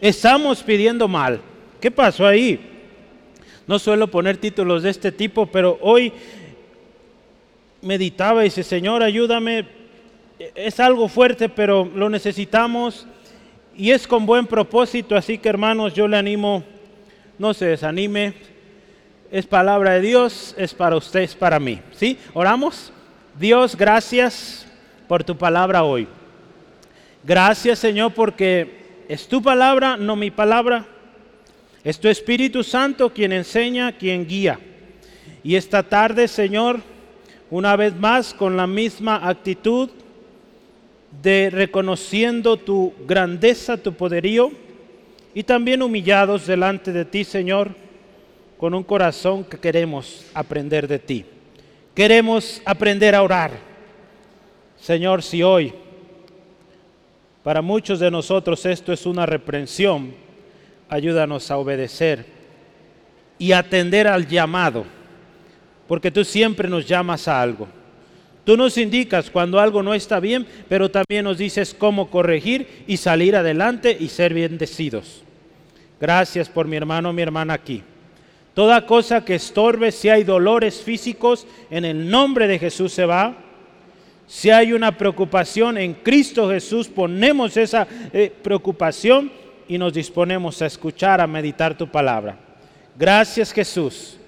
Estamos pidiendo mal. ¿Qué pasó ahí? No suelo poner títulos de este tipo, pero hoy meditaba y dice, Señor, ayúdame. Es algo fuerte, pero lo necesitamos y es con buen propósito, así que hermanos, yo le animo, no se desanime. Es palabra de Dios, es para usted, es para mí. ¿Sí? Oramos. Dios, gracias por tu palabra hoy. Gracias, Señor, porque es tu palabra, no mi palabra. Es tu Espíritu Santo quien enseña, quien guía. Y esta tarde, Señor, una vez más, con la misma actitud de reconociendo tu grandeza, tu poderío, y también humillados delante de ti, Señor, con un corazón que queremos aprender de ti. Queremos aprender a orar. Señor, si hoy para muchos de nosotros esto es una reprensión, ayúdanos a obedecer y atender al llamado, porque tú siempre nos llamas a algo. Tú nos indicas cuando algo no está bien, pero también nos dices cómo corregir y salir adelante y ser bendecidos. Gracias por mi hermano, mi hermana aquí. Toda cosa que estorbe, si hay dolores físicos, en el nombre de Jesús se va. Si hay una preocupación en Cristo Jesús, ponemos esa eh, preocupación y nos disponemos a escuchar, a meditar tu palabra. Gracias Jesús.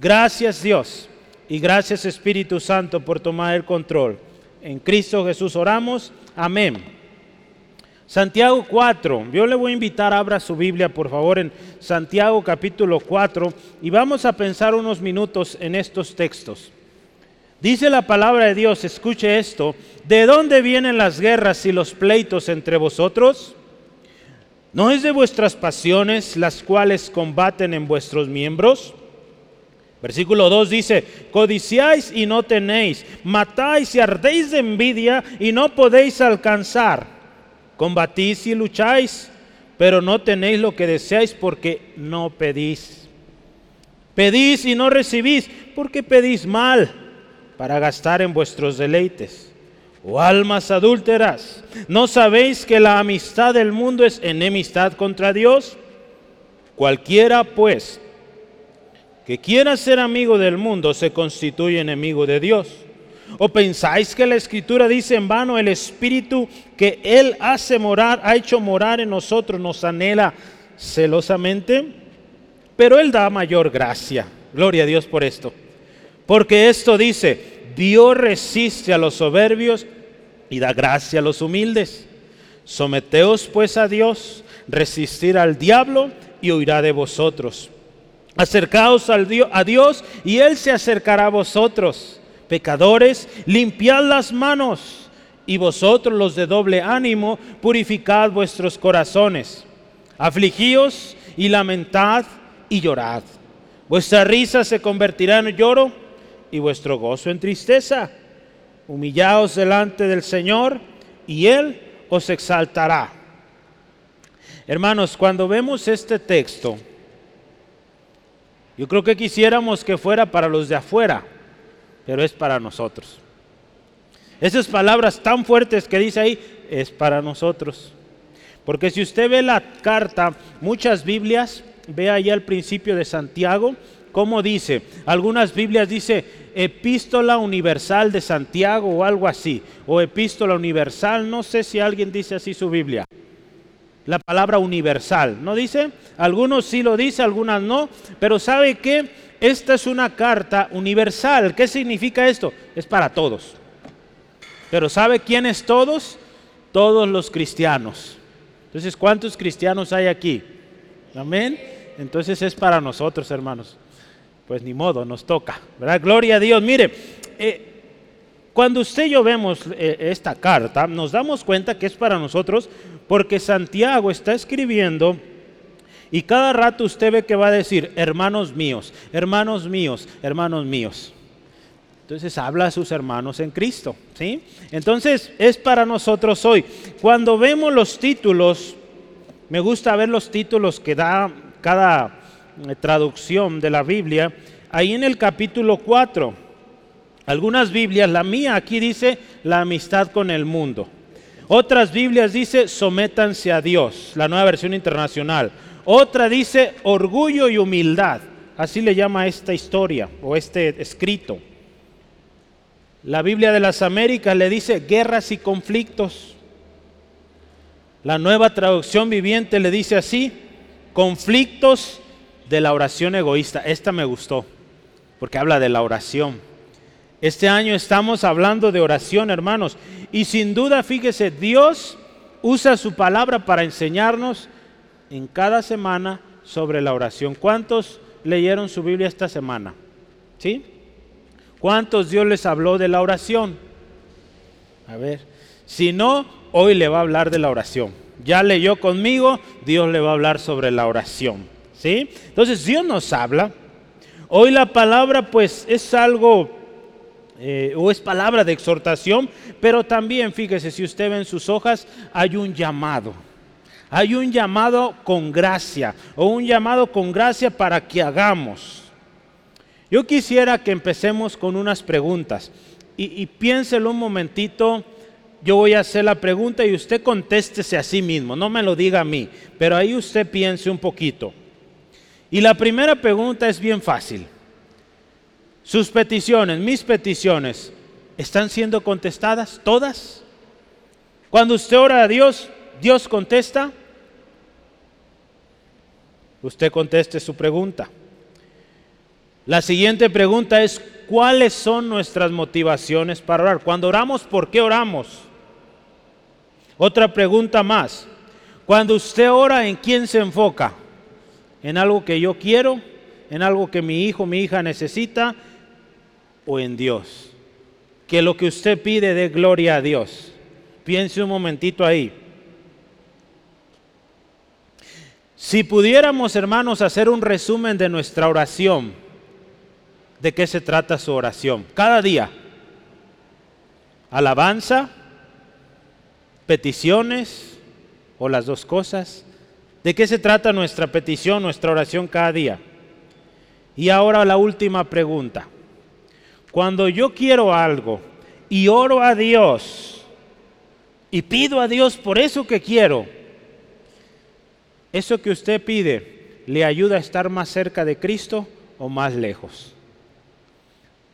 Gracias Dios. Y gracias Espíritu Santo por tomar el control. En Cristo Jesús oramos. Amén. Santiago 4, yo le voy a invitar, abra su Biblia por favor en Santiago capítulo 4 y vamos a pensar unos minutos en estos textos. Dice la palabra de Dios, escuche esto, ¿de dónde vienen las guerras y los pleitos entre vosotros? ¿No es de vuestras pasiones las cuales combaten en vuestros miembros? Versículo 2 dice, codiciáis y no tenéis, matáis y ardéis de envidia y no podéis alcanzar Combatís y lucháis, pero no tenéis lo que deseáis porque no pedís. Pedís y no recibís porque pedís mal para gastar en vuestros deleites. O almas adúlteras, ¿no sabéis que la amistad del mundo es enemistad contra Dios? Cualquiera, pues, que quiera ser amigo del mundo se constituye enemigo de Dios. ¿O pensáis que la escritura dice en vano el espíritu que Él hace morar, ha hecho morar en nosotros, nos anhela celosamente? Pero Él da mayor gracia. Gloria a Dios por esto. Porque esto dice, Dios resiste a los soberbios y da gracia a los humildes. Someteos pues a Dios, resistir al diablo y huirá de vosotros. Acercaos al a Dios y Él se acercará a vosotros pecadores, limpiad las manos, y vosotros los de doble ánimo, purificad vuestros corazones. Afligíos y lamentad y llorad. Vuestra risa se convertirá en lloro y vuestro gozo en tristeza. Humillaos delante del Señor y Él os exaltará. Hermanos, cuando vemos este texto, yo creo que quisiéramos que fuera para los de afuera pero es para nosotros. Esas palabras tan fuertes que dice ahí, es para nosotros. Porque si usted ve la carta, muchas Biblias, ve ahí al principio de Santiago, cómo dice, algunas Biblias dice epístola universal de Santiago o algo así, o epístola universal, no sé si alguien dice así su Biblia. La palabra universal, ¿no dice? Algunos sí lo dice, algunas no, pero ¿sabe qué? esta es una carta universal. ¿Qué significa esto? Es para todos. Pero ¿sabe quiénes todos? Todos los cristianos. Entonces, ¿cuántos cristianos hay aquí? Amén. Entonces es para nosotros, hermanos. Pues ni modo, nos toca. ¿verdad? Gloria a Dios. Mire, eh, cuando usted y yo vemos eh, esta carta, nos damos cuenta que es para nosotros porque Santiago está escribiendo y cada rato usted ve que va a decir, hermanos míos, hermanos míos, hermanos míos. Entonces habla a sus hermanos en Cristo, ¿sí? Entonces es para nosotros hoy. Cuando vemos los títulos, me gusta ver los títulos que da cada traducción de la Biblia. Ahí en el capítulo 4, algunas Biblias, la mía aquí dice la amistad con el mundo. Otras Biblias dice sométanse a Dios, la nueva versión internacional. Otra dice orgullo y humildad. Así le llama esta historia o este escrito. La Biblia de las Américas le dice guerras y conflictos. La nueva traducción viviente le dice así, conflictos de la oración egoísta. Esta me gustó, porque habla de la oración. Este año estamos hablando de oración, hermanos. Y sin duda, fíjese, Dios usa su palabra para enseñarnos en cada semana sobre la oración. ¿Cuántos leyeron su Biblia esta semana? ¿Sí? ¿Cuántos Dios les habló de la oración? A ver, si no, hoy le va a hablar de la oración. Ya leyó conmigo, Dios le va a hablar sobre la oración. Entonces Dios nos habla. Hoy la palabra pues es algo eh, o es palabra de exhortación, pero también fíjese, si usted ve en sus hojas, hay un llamado. Hay un llamado con gracia, o un llamado con gracia para que hagamos. Yo quisiera que empecemos con unas preguntas. Y, y piénselo un momentito. Yo voy a hacer la pregunta y usted contéstese a sí mismo. No me lo diga a mí, pero ahí usted piense un poquito. Y la primera pregunta es bien fácil. Sus peticiones, mis peticiones, ¿están siendo contestadas todas? Cuando usted ora a Dios, Dios contesta. Usted conteste su pregunta. La siguiente pregunta es, ¿cuáles son nuestras motivaciones para orar? Cuando oramos, ¿por qué oramos? Otra pregunta más. Cuando usted ora, ¿en quién se enfoca? ¿En algo que yo quiero? ¿En algo que mi hijo, mi hija necesita? o en Dios. Que lo que usted pide dé gloria a Dios. Piense un momentito ahí. Si pudiéramos, hermanos, hacer un resumen de nuestra oración, ¿de qué se trata su oración? Cada día. Alabanza, peticiones o las dos cosas. ¿De qué se trata nuestra petición, nuestra oración cada día? Y ahora la última pregunta. Cuando yo quiero algo y oro a Dios y pido a Dios por eso que quiero, eso que usted pide le ayuda a estar más cerca de Cristo o más lejos.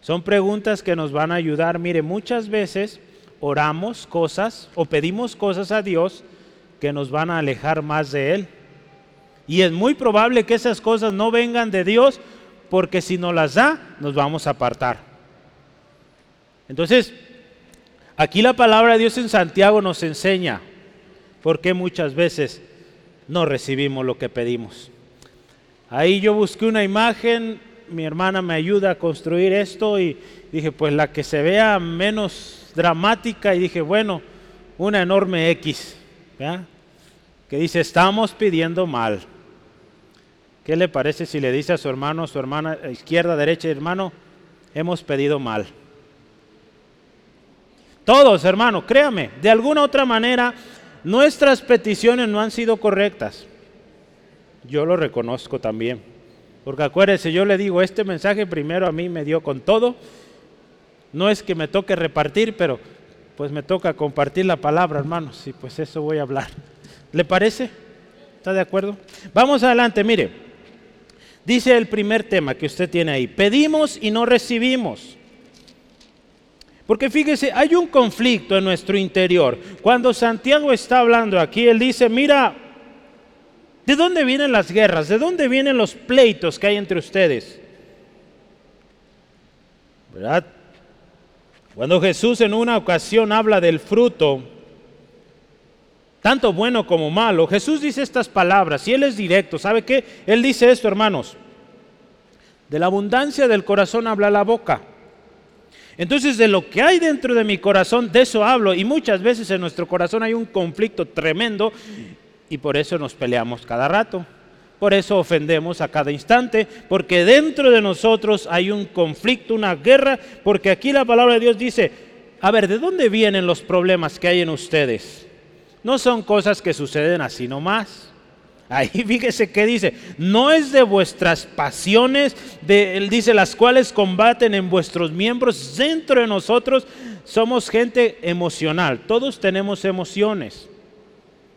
Son preguntas que nos van a ayudar. Mire, muchas veces oramos cosas o pedimos cosas a Dios que nos van a alejar más de Él. Y es muy probable que esas cosas no vengan de Dios porque si no las da, nos vamos a apartar. Entonces, aquí la palabra de Dios en Santiago nos enseña por qué muchas veces no recibimos lo que pedimos. Ahí yo busqué una imagen, mi hermana me ayuda a construir esto y dije, pues la que se vea menos dramática y dije, bueno, una enorme X, que dice, estamos pidiendo mal. ¿Qué le parece si le dice a su hermano, su hermana, izquierda, derecha, hermano, hemos pedido mal? Todos, hermano, créame, de alguna otra manera nuestras peticiones no han sido correctas. Yo lo reconozco también. Porque acuérdense, yo le digo, este mensaje primero a mí me dio con todo. No es que me toque repartir, pero pues me toca compartir la palabra, hermanos. Y pues eso voy a hablar. ¿Le parece? ¿Está de acuerdo? Vamos adelante, mire. Dice el primer tema que usted tiene ahí. Pedimos y no recibimos. Porque fíjese, hay un conflicto en nuestro interior. Cuando Santiago está hablando aquí, él dice, mira, ¿de dónde vienen las guerras? ¿De dónde vienen los pleitos que hay entre ustedes? ¿Verdad? Cuando Jesús en una ocasión habla del fruto, tanto bueno como malo, Jesús dice estas palabras y Él es directo. ¿Sabe qué? Él dice esto, hermanos. De la abundancia del corazón habla la boca. Entonces de lo que hay dentro de mi corazón, de eso hablo. Y muchas veces en nuestro corazón hay un conflicto tremendo y por eso nos peleamos cada rato. Por eso ofendemos a cada instante, porque dentro de nosotros hay un conflicto, una guerra, porque aquí la palabra de Dios dice, a ver, ¿de dónde vienen los problemas que hay en ustedes? No son cosas que suceden así nomás. Ahí fíjese que dice, no es de vuestras pasiones, de, él dice, las cuales combaten en vuestros miembros dentro de nosotros, somos gente emocional, todos tenemos emociones,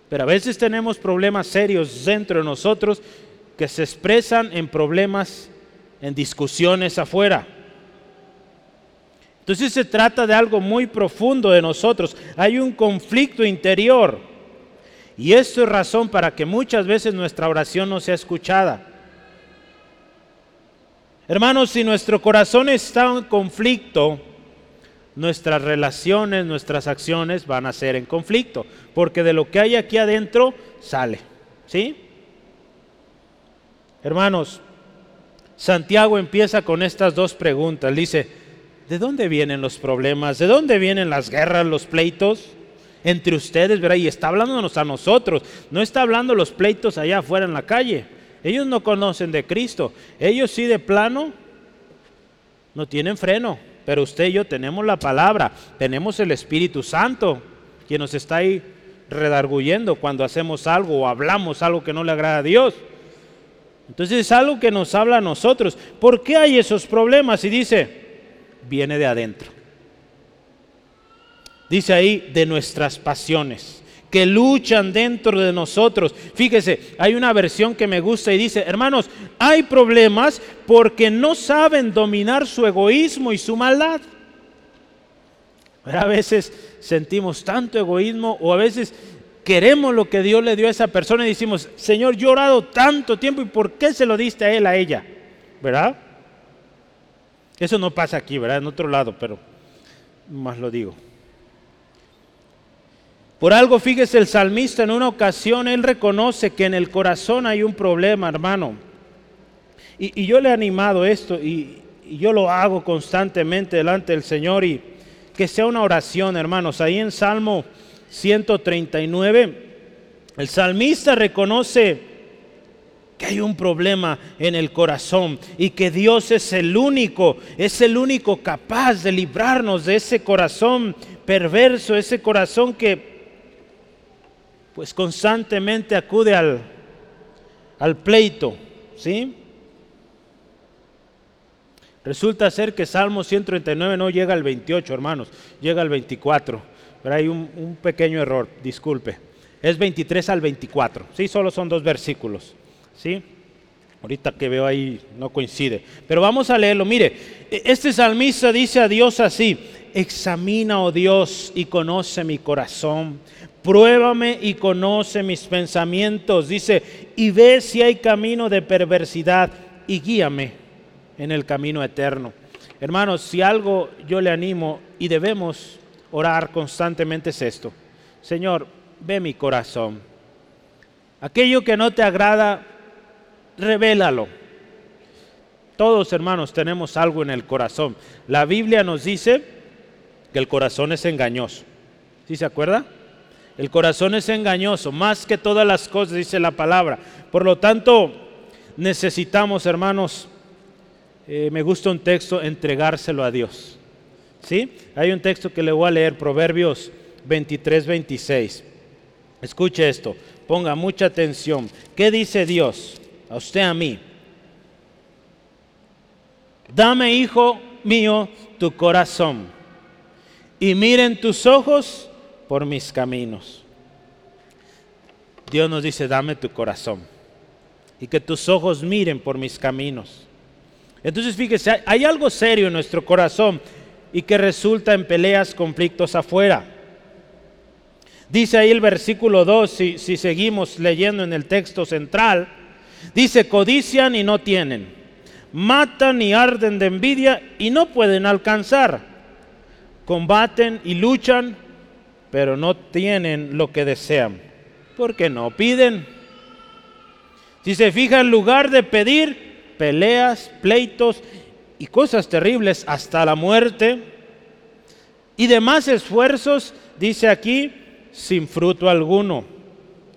pero a veces tenemos problemas serios dentro de nosotros que se expresan en problemas, en discusiones afuera. Entonces se trata de algo muy profundo de nosotros. Hay un conflicto interior. Y esto es razón para que muchas veces nuestra oración no sea escuchada. Hermanos, si nuestro corazón está en conflicto, nuestras relaciones, nuestras acciones van a ser en conflicto, porque de lo que hay aquí adentro sale. ¿Sí? Hermanos, Santiago empieza con estas dos preguntas. Dice, ¿de dónde vienen los problemas? ¿De dónde vienen las guerras, los pleitos? entre ustedes, ¿verdad? Y está hablándonos a nosotros, no está hablando los pleitos allá afuera en la calle. Ellos no conocen de Cristo. Ellos sí de plano no tienen freno. Pero usted y yo tenemos la palabra, tenemos el Espíritu Santo, quien nos está ahí redarguyendo cuando hacemos algo o hablamos algo que no le agrada a Dios. Entonces es algo que nos habla a nosotros. ¿Por qué hay esos problemas? Y dice, viene de adentro. Dice ahí, de nuestras pasiones que luchan dentro de nosotros. Fíjese, hay una versión que me gusta y dice, hermanos, hay problemas porque no saben dominar su egoísmo y su maldad. a veces sentimos tanto egoísmo o a veces queremos lo que Dios le dio a esa persona y decimos, Señor, yo he orado tanto tiempo y ¿por qué se lo diste a él, a ella? ¿Verdad? Eso no pasa aquí, ¿verdad? En otro lado, pero más lo digo. Por algo, fíjese, el salmista en una ocasión, él reconoce que en el corazón hay un problema, hermano. Y, yo le he animado esto y, y, yo lo hago constantemente delante del Señor y que sea una oración, hermanos. Ahí en Salmo 139, el salmista reconoce que hay un problema en el corazón y que Dios es el único, es el único capaz de librarnos de ese corazón perverso, ese corazón que pues constantemente acude al, al pleito, ¿sí? Resulta ser que Salmo 139 no llega al 28, hermanos, llega al 24. Pero hay un, un, pequeño error, disculpe. Es 23 al 24, ¿sí? Solo son dos versículos, ¿sí? Ahorita que veo ahí no coincide. Pero vamos a leerlo. Mire, e, este salmista dice a Dios así, examina, oh Dios, y conoce mi corazón pruébame y conoce mis pensamientos, dice, y ve si hay camino de perversidad y guíame en el camino eterno. Hermanos, si algo yo le animo y debemos orar constantemente es esto. Señor, ve mi corazón. Aquello que no te agrada, revélalo. Todos hermanos tenemos algo en el corazón. La Biblia nos dice que el corazón es engañoso. ¿Sí se acuerda? El corazón es engañoso, más que todas las cosas, dice la palabra. Por lo tanto, necesitamos, hermanos, eh, me gusta un texto, entregárselo a Dios. ¿Sí? Hay un texto que le voy a leer, Proverbios 23, 26. Escuche esto, ponga mucha atención. ¿Qué dice Dios a usted, a mí? Dame, hijo mío, tu corazón y miren tus ojos por mis caminos. Dios nos dice, dame tu corazón y que tus ojos miren por mis caminos. Entonces fíjese, hay algo serio en nuestro corazón y que resulta en peleas, conflictos afuera. Dice ahí el versículo 2, si, si seguimos leyendo en el texto central, dice, codician y no tienen, matan y arden de envidia y no pueden alcanzar, combaten y luchan pero no tienen lo que desean, porque no piden. Si se fija, en lugar de pedir peleas, pleitos y cosas terribles hasta la muerte, y demás esfuerzos, dice aquí, sin fruto alguno.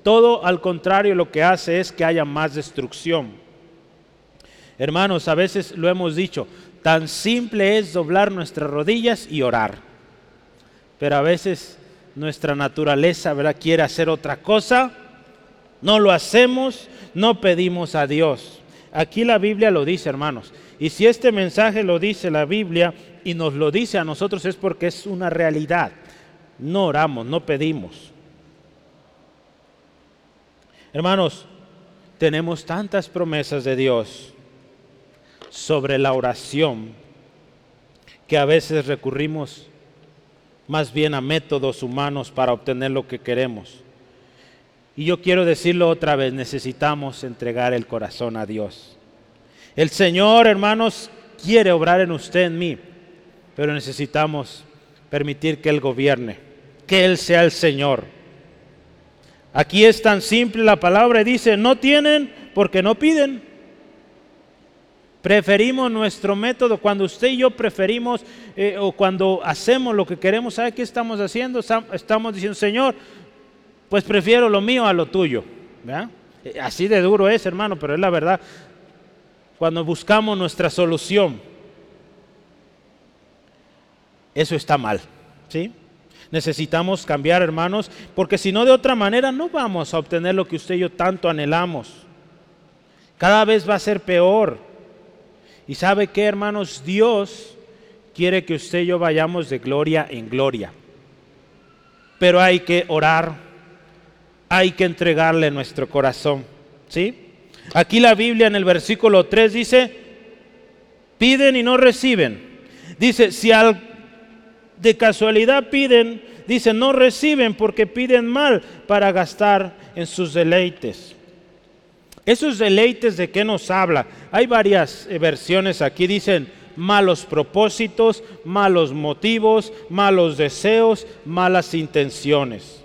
Todo al contrario lo que hace es que haya más destrucción. Hermanos, a veces lo hemos dicho, tan simple es doblar nuestras rodillas y orar. Pero a veces nuestra naturaleza ¿verdad? quiere hacer otra cosa, no lo hacemos, no pedimos a Dios. Aquí la Biblia lo dice, hermanos, Y si este mensaje lo dice la Biblia y nos lo dice a nosotros es porque es una realidad. No oramos, no pedimos. Hermanos, tenemos tantas promesas de Dios sobre la oración que a veces recurrimos más bien a métodos humanos para obtener lo que queremos. Y yo quiero decirlo otra vez, necesitamos entregar el corazón a Dios. El Señor, hermanos, quiere obrar en usted, en mí, pero necesitamos permitir que Él gobierne, que Él sea el Señor. Aquí es tan simple la palabra, dice, no tienen porque no piden. Preferimos nuestro método. Cuando usted y yo preferimos eh, o cuando hacemos lo que queremos, ¿sabe qué estamos haciendo? Estamos diciendo, Señor, pues prefiero lo mío a lo tuyo. Eh, así de duro es, hermano, pero es la verdad. Cuando buscamos nuestra solución, eso está mal. ¿sí? Necesitamos cambiar, hermanos, porque si no, de otra manera no vamos a obtener lo que usted y yo tanto anhelamos. Cada vez va a ser peor. Y sabe que, hermanos, Dios quiere que usted y yo vayamos de gloria en gloria. Pero hay que orar, hay que entregarle nuestro corazón. ¿Sí? Aquí la Biblia en el versículo 3 dice, piden y no reciben. Dice, si al, de casualidad piden, dice, no reciben porque piden mal para gastar en sus deleites. Esos deleites de qué nos habla? Hay varias eh, versiones aquí, dicen malos propósitos, malos motivos, malos deseos, malas intenciones.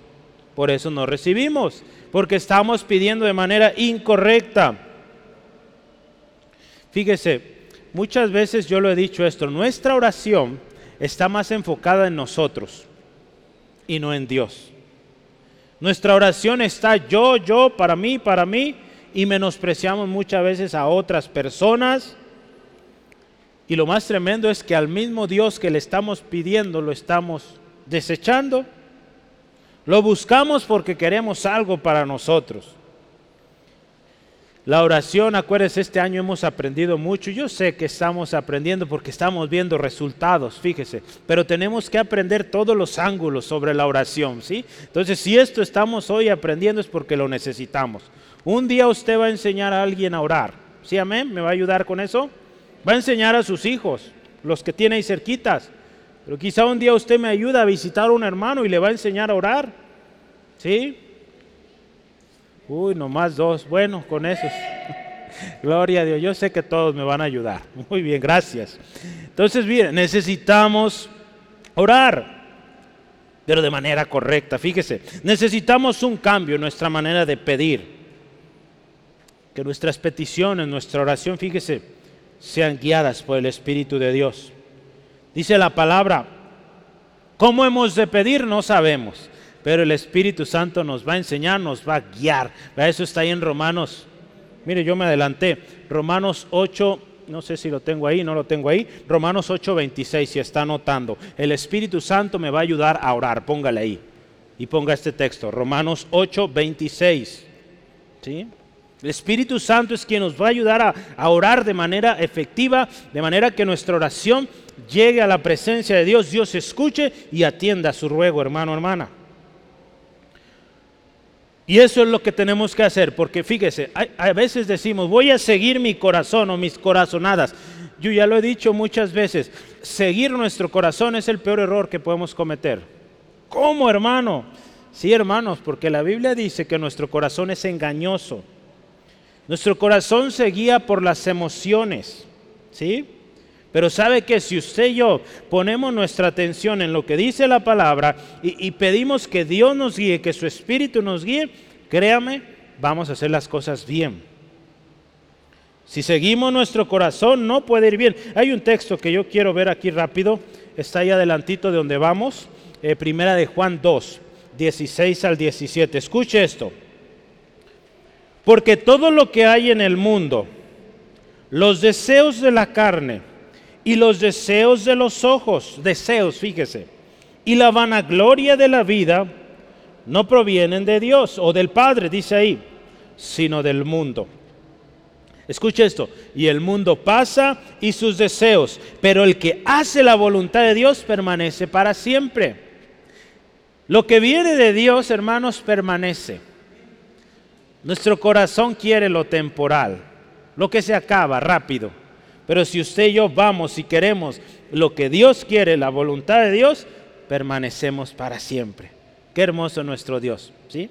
Por eso no recibimos, porque estamos pidiendo de manera incorrecta. Fíjese, muchas veces yo lo he dicho esto, nuestra oración está más enfocada en nosotros y no en Dios. Nuestra oración está yo, yo, para mí, para mí, y menospreciamos muchas veces a otras personas. Y lo más tremendo es que al mismo Dios que le estamos pidiendo lo estamos desechando. Lo buscamos porque queremos algo para nosotros. La oración, acuérdense, este año hemos aprendido mucho. Yo sé que estamos aprendiendo porque estamos viendo resultados, fíjese, pero tenemos que aprender todos los ángulos sobre la oración, ¿sí? Entonces, si esto estamos hoy aprendiendo es porque lo necesitamos. Un día usted va a enseñar a alguien a orar. ¿Sí, amén? ¿Me va a ayudar con eso? Va a enseñar a sus hijos, los que tiene ahí cerquitas. Pero quizá un día usted me ayuda a visitar a un hermano y le va a enseñar a orar. ¿Sí? Uy, nomás dos. Bueno, con esos. Gloria a Dios. Yo sé que todos me van a ayudar. Muy bien, gracias. Entonces, bien, necesitamos orar, pero de manera correcta. Fíjese, necesitamos un cambio en nuestra manera de pedir que nuestras peticiones, nuestra oración, fíjese, sean guiadas por el Espíritu de Dios. Dice la palabra, ¿cómo hemos de pedir? No sabemos, pero el Espíritu Santo nos va a enseñar, nos va a guiar. Eso está ahí en Romanos. Mire, yo me adelanté. Romanos 8, no sé si lo tengo ahí, no lo tengo ahí. Romanos 8, 26, si está anotando. El Espíritu Santo me va a ayudar a orar, póngale ahí. Y ponga este texto, Romanos 8, 26. ¿Sí? El Espíritu Santo es quien nos va a ayudar a, orar de manera efectiva, de manera que nuestra oración llegue a la presencia de Dios, Dios escuche y atienda a su ruego, hermano, hermana. Y eso es lo que tenemos que hacer, porque fíjese, a, veces decimos, voy a seguir mi corazón o mis corazonadas. Yo ya lo he dicho muchas veces, seguir nuestro corazón es el peor error que podemos cometer. ¿Cómo, hermano? Sí, hermanos, porque la Biblia dice que nuestro corazón es engañoso. Nuestro corazón se guía por las emociones, ¿sí? Pero sabe que si usted y yo ponemos nuestra atención en lo que dice la palabra y, pedimos que Dios nos guíe, que su Espíritu nos guíe, créame, vamos a hacer las cosas bien. Si seguimos nuestro corazón, no puede ir bien. Hay un texto que yo quiero ver aquí rápido, está ahí adelantito de donde vamos, eh, primera de Juan 2, 16 al 17. Escuche esto. Porque todo lo que hay en el mundo, los deseos de la carne y los deseos de los ojos, deseos, fíjese, y la vanagloria de la vida, no provienen de Dios o del Padre, dice ahí, sino del mundo. Escuche esto, y el mundo pasa y sus deseos, pero el que hace la voluntad de Dios permanece para siempre. Lo que viene de Dios, hermanos, permanece. Nuestro corazón quiere lo temporal, lo que se acaba rápido. Pero si usted y yo vamos y queremos lo que Dios quiere, la voluntad de Dios, permanecemos para siempre. Qué hermoso nuestro Dios, ¿sí?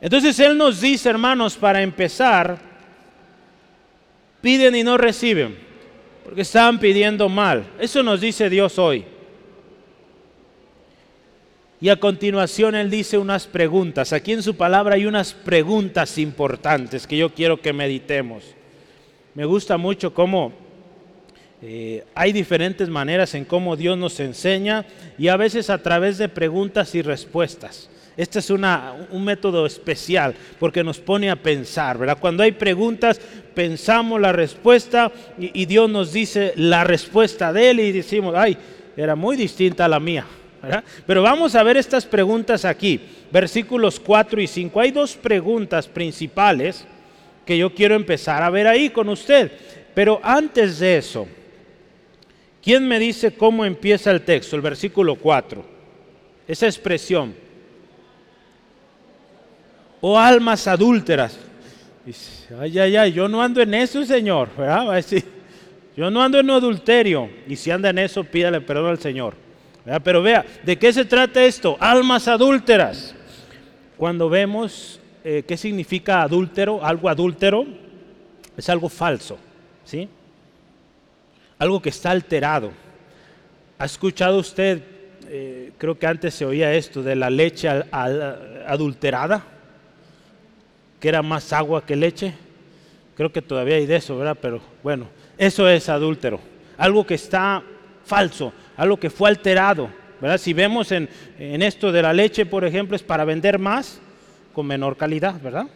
Entonces Él nos dice, hermanos, para empezar, piden y no reciben, porque están pidiendo mal. Eso nos dice Dios hoy. Y a continuación Él dice unas preguntas. Aquí en su palabra hay unas preguntas importantes que yo quiero que meditemos. Me gusta mucho cómo eh, hay diferentes maneras en cómo Dios nos enseña y a veces a través de preguntas y respuestas. Este es un método especial porque nos pone a pensar, ¿verdad? Cuando hay preguntas, pensamos la respuesta y, Dios nos dice la respuesta de Él y decimos, ay, era muy distinta a la mía, ¿verdad? Pero vamos a ver estas preguntas aquí, versículos 4 y 5. Hay dos preguntas principales que yo quiero empezar a ver ahí con usted. Pero antes de eso, ¿quién me dice cómo empieza el texto, el versículo 4? Esa expresión. O almas adúlteras. ay, ay, ay, yo no ando en eso, Señor. yo no ando en adulterio. Y si anda en eso, pídale perdón al Señor. Pero vea, ¿de qué se trata esto? Almas adúlteras. Cuando vemos eh, ¿qué significa adúltero? Algo adúltero es algo falso, ¿sí? Algo que está alterado. ¿Ha escuchado usted, eh, creo que antes se oía esto, de la leche adulterada? Que era más agua que leche. Creo que todavía hay de eso, ¿verdad? Pero bueno, eso es adúltero. Algo que está falso, algo que fue alterado. ¿verdad? Si vemos en, en esto de la leche, por ejemplo, es para vender más, con menor calidad, ¿verdad?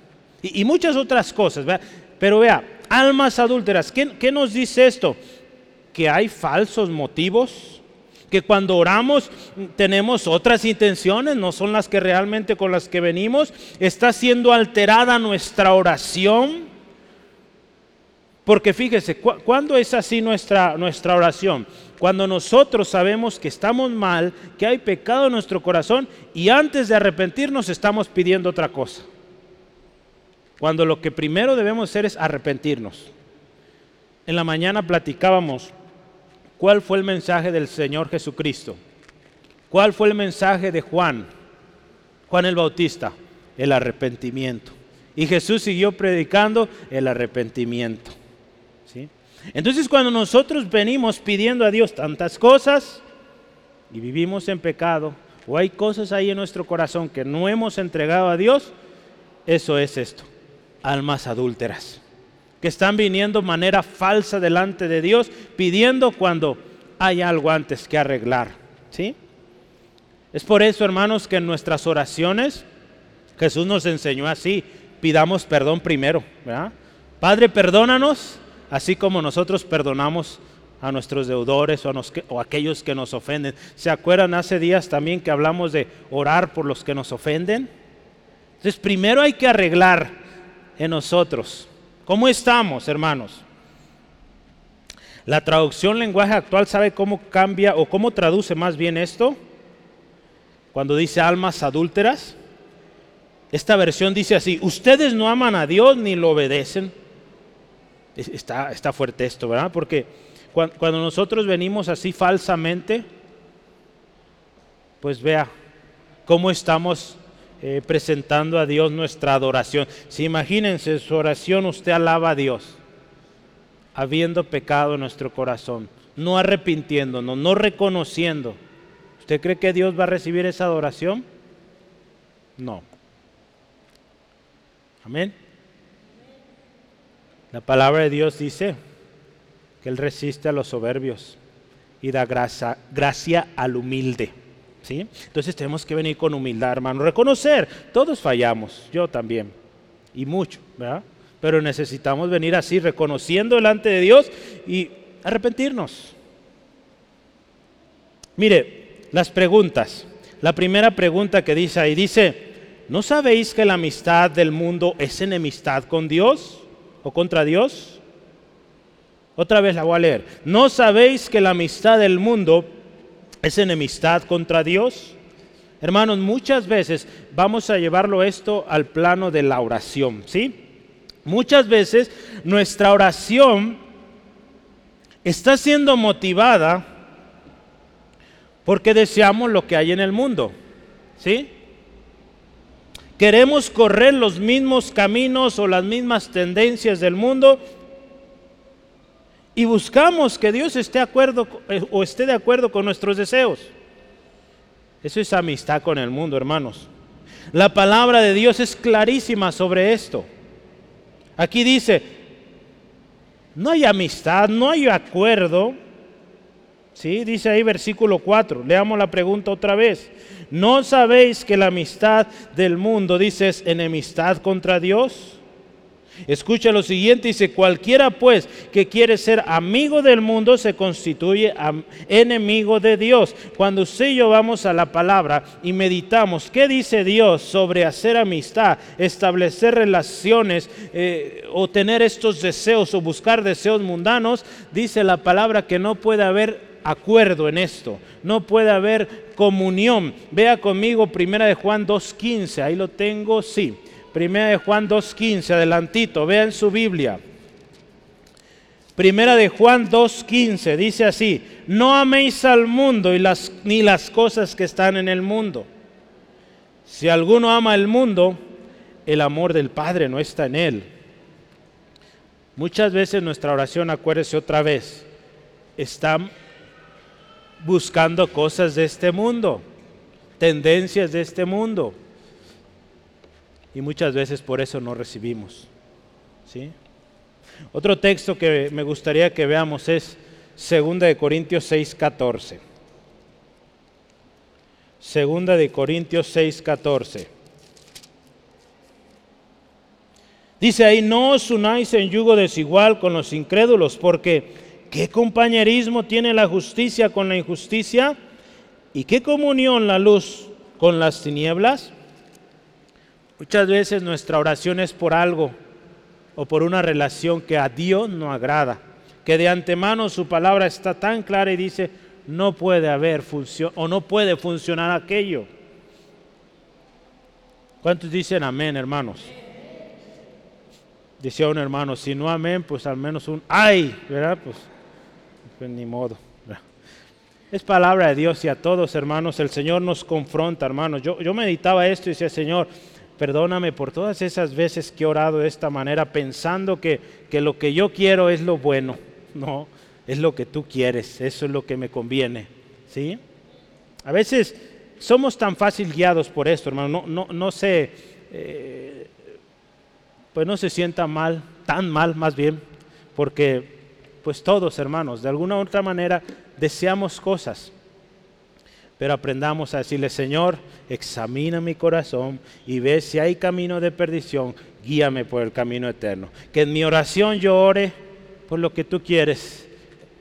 Y, muchas otras cosas, ¿verdad? Pero vea, almas adúlteras, ¿qué, nos dice esto? Que hay falsos motivos, que cuando oramos tenemos otras intenciones, no son las que realmente con las que venimos, está siendo alterada nuestra oración. Porque fíjese, ¿cuándo es así nuestra, nuestra oración? Cuando nosotros sabemos que estamos mal, que hay pecado en nuestro corazón y antes de arrepentirnos estamos pidiendo otra cosa. Cuando lo que primero debemos hacer es arrepentirnos. En la mañana platicábamos cuál fue el mensaje del Señor Jesucristo. ¿Cuál fue el mensaje de Juan? Juan el Bautista, el arrepentimiento. Y Jesús siguió predicando el arrepentimiento. Entonces cuando nosotros venimos pidiendo a Dios tantas cosas y vivimos en pecado, o hay cosas ahí en nuestro corazón que no hemos entregado a Dios, eso es esto, almas adúlteras, que están viniendo de manera falsa delante de Dios, pidiendo cuando hay algo antes que arreglar. ¿sí? Es por eso, hermanos, que en nuestras oraciones Jesús nos enseñó así, pidamos perdón primero. Padre, perdónanos así como nosotros perdonamos a nuestros deudores o a, aquellos que nos ofenden. ¿Se acuerdan hace días también que hablamos de orar por los que nos ofenden? Entonces, primero hay que arreglar en nosotros. ¿Cómo estamos, hermanos? La traducción lenguaje actual sabe cómo cambia o cómo traduce más bien esto. Cuando dice almas adúlteras, esta versión dice así, ustedes no aman a Dios ni lo obedecen Está, fuerte esto, ¿verdad? Porque cuando, nosotros venimos así falsamente, pues vea cómo estamos eh, presentando a Dios nuestra adoración. Si imagínense, su oración usted alaba a Dios, habiendo pecado en nuestro corazón, no arrepintiéndonos, no reconociendo. ¿Usted cree que Dios va a recibir esa adoración? No. Amén. La palabra de Dios dice que Él resiste a los soberbios y da gracia, al humilde. ¿sí? Entonces tenemos que venir con humildad, hermano. Reconocer, todos fallamos, yo también, y mucho, ¿verdad? Pero necesitamos venir así, reconociendo delante de Dios y arrepentirnos. Mire, las preguntas. La primera pregunta que dice ahí dice, ¿no sabéis que la amistad del mundo es enemistad con Dios? O contra Dios? Otra vez la voy a leer. ¿No sabéis que la amistad del mundo es enemistad contra Dios? Hermanos, muchas veces vamos a llevarlo esto al plano de la oración, ¿sí? Muchas veces nuestra oración está siendo motivada porque deseamos lo que hay en el mundo, ¿sí? Queremos correr los mismos caminos o las mismas tendencias del mundo y buscamos que Dios esté de acuerdo eh, o esté de acuerdo con nuestros deseos. Eso es amistad con el mundo, hermanos. La palabra de Dios es clarísima sobre esto. Aquí dice, no hay amistad, no hay acuerdo. ¿Sí? Dice ahí versículo 4. Leamos la pregunta otra vez. ¿No sabéis que la amistad del mundo, dice, es enemistad contra Dios? Escucha lo siguiente, dice, cualquiera pues que quiere ser amigo del mundo se constituye enemigo de Dios. Cuando usted y yo vamos a la palabra y meditamos, ¿qué dice Dios sobre hacer amistad, establecer relaciones eh, o tener estos deseos o buscar deseos mundanos? Dice la palabra que no puede haber acuerdo en esto, no puede haber comunión. Vea conmigo primera de Juan 2.15, ahí lo tengo, sí. Primera de Juan 2.15, adelantito, vean su Biblia. Primera de Juan 2.15 dice así, no améis al mundo y las, ni las cosas que están en el mundo. Si alguno ama el mundo, el amor del Padre no está en él. Muchas veces nuestra oración, acuérdese otra vez, está buscando cosas de este mundo, tendencias de este mundo y muchas veces por eso no recibimos. ¿sí? Otro texto que me gustaría que veamos es 2 de Corintios 6:14. 2 de Corintios 6:14. Dice ahí, no os unáis en yugo desigual con los incrédulos, porque ¿qué compañerismo tiene la justicia con la injusticia? ¿Y qué comunión la luz con las tinieblas? Muchas veces nuestra oración es por algo o por una relación que a Dios no agrada, que de antemano su palabra está tan clara y dice, no puede haber función o no puede funcionar aquello. ¿Cuántos dicen amén, hermanos? Decía un hermano, si no amén, pues al menos un ay, ¿verdad? Pues, pues ni modo. Es palabra de Dios y a todos, hermanos, el Señor nos confronta, hermanos. Yo, yo meditaba esto y decía, Señor, Perdóname por todas esas veces que he orado de esta manera pensando que, lo que yo quiero es lo bueno. No, es lo que tú quieres, eso es lo que me conviene. ¿sí? A veces somos tan fácil guiados por esto, hermano. No, no, no se, eh, pues no se sienta mal, tan mal más bien, porque pues todos, hermanos, de alguna u otra manera deseamos cosas. Pero aprendamos a decirle, Señor, examina mi corazón y ve si hay camino de perdición, guíame por el camino eterno. Que en mi oración yo ore por lo que tú quieres,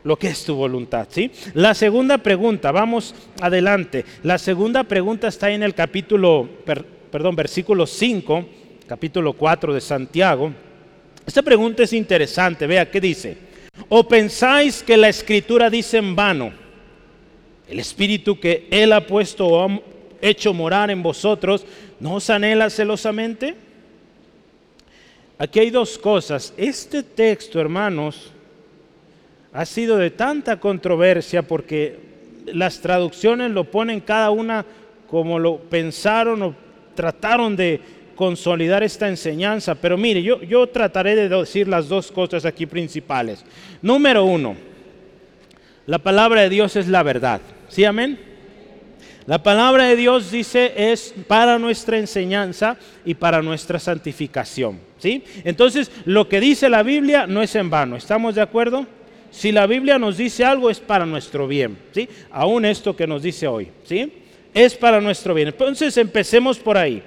lo que es tu voluntad. ¿sí? La segunda pregunta, vamos adelante. La segunda pregunta está en el capítulo, perdón, versículo 5, capítulo 4 de Santiago. Esta pregunta es interesante, vea qué dice. ¿O pensáis que la escritura dice en vano? El Espíritu que Él ha puesto o ha hecho morar en vosotros, ¿no os anhela celosamente? Aquí hay dos cosas. Este texto, hermanos, ha sido de tanta controversia porque las traducciones lo ponen cada una como lo pensaron o trataron de consolidar esta enseñanza. Pero mire, yo, yo trataré de decir las dos cosas aquí principales. Número uno, la palabra de Dios es la verdad. ¿Sí, amén? La palabra de Dios dice es para nuestra enseñanza y para nuestra santificación. ¿sí? Entonces, lo que dice la Biblia no es en vano. ¿Estamos de acuerdo? Si la Biblia nos dice algo es para nuestro bien. ¿sí? Aún esto que nos dice hoy. ¿sí? Es para nuestro bien. Entonces, empecemos por ahí.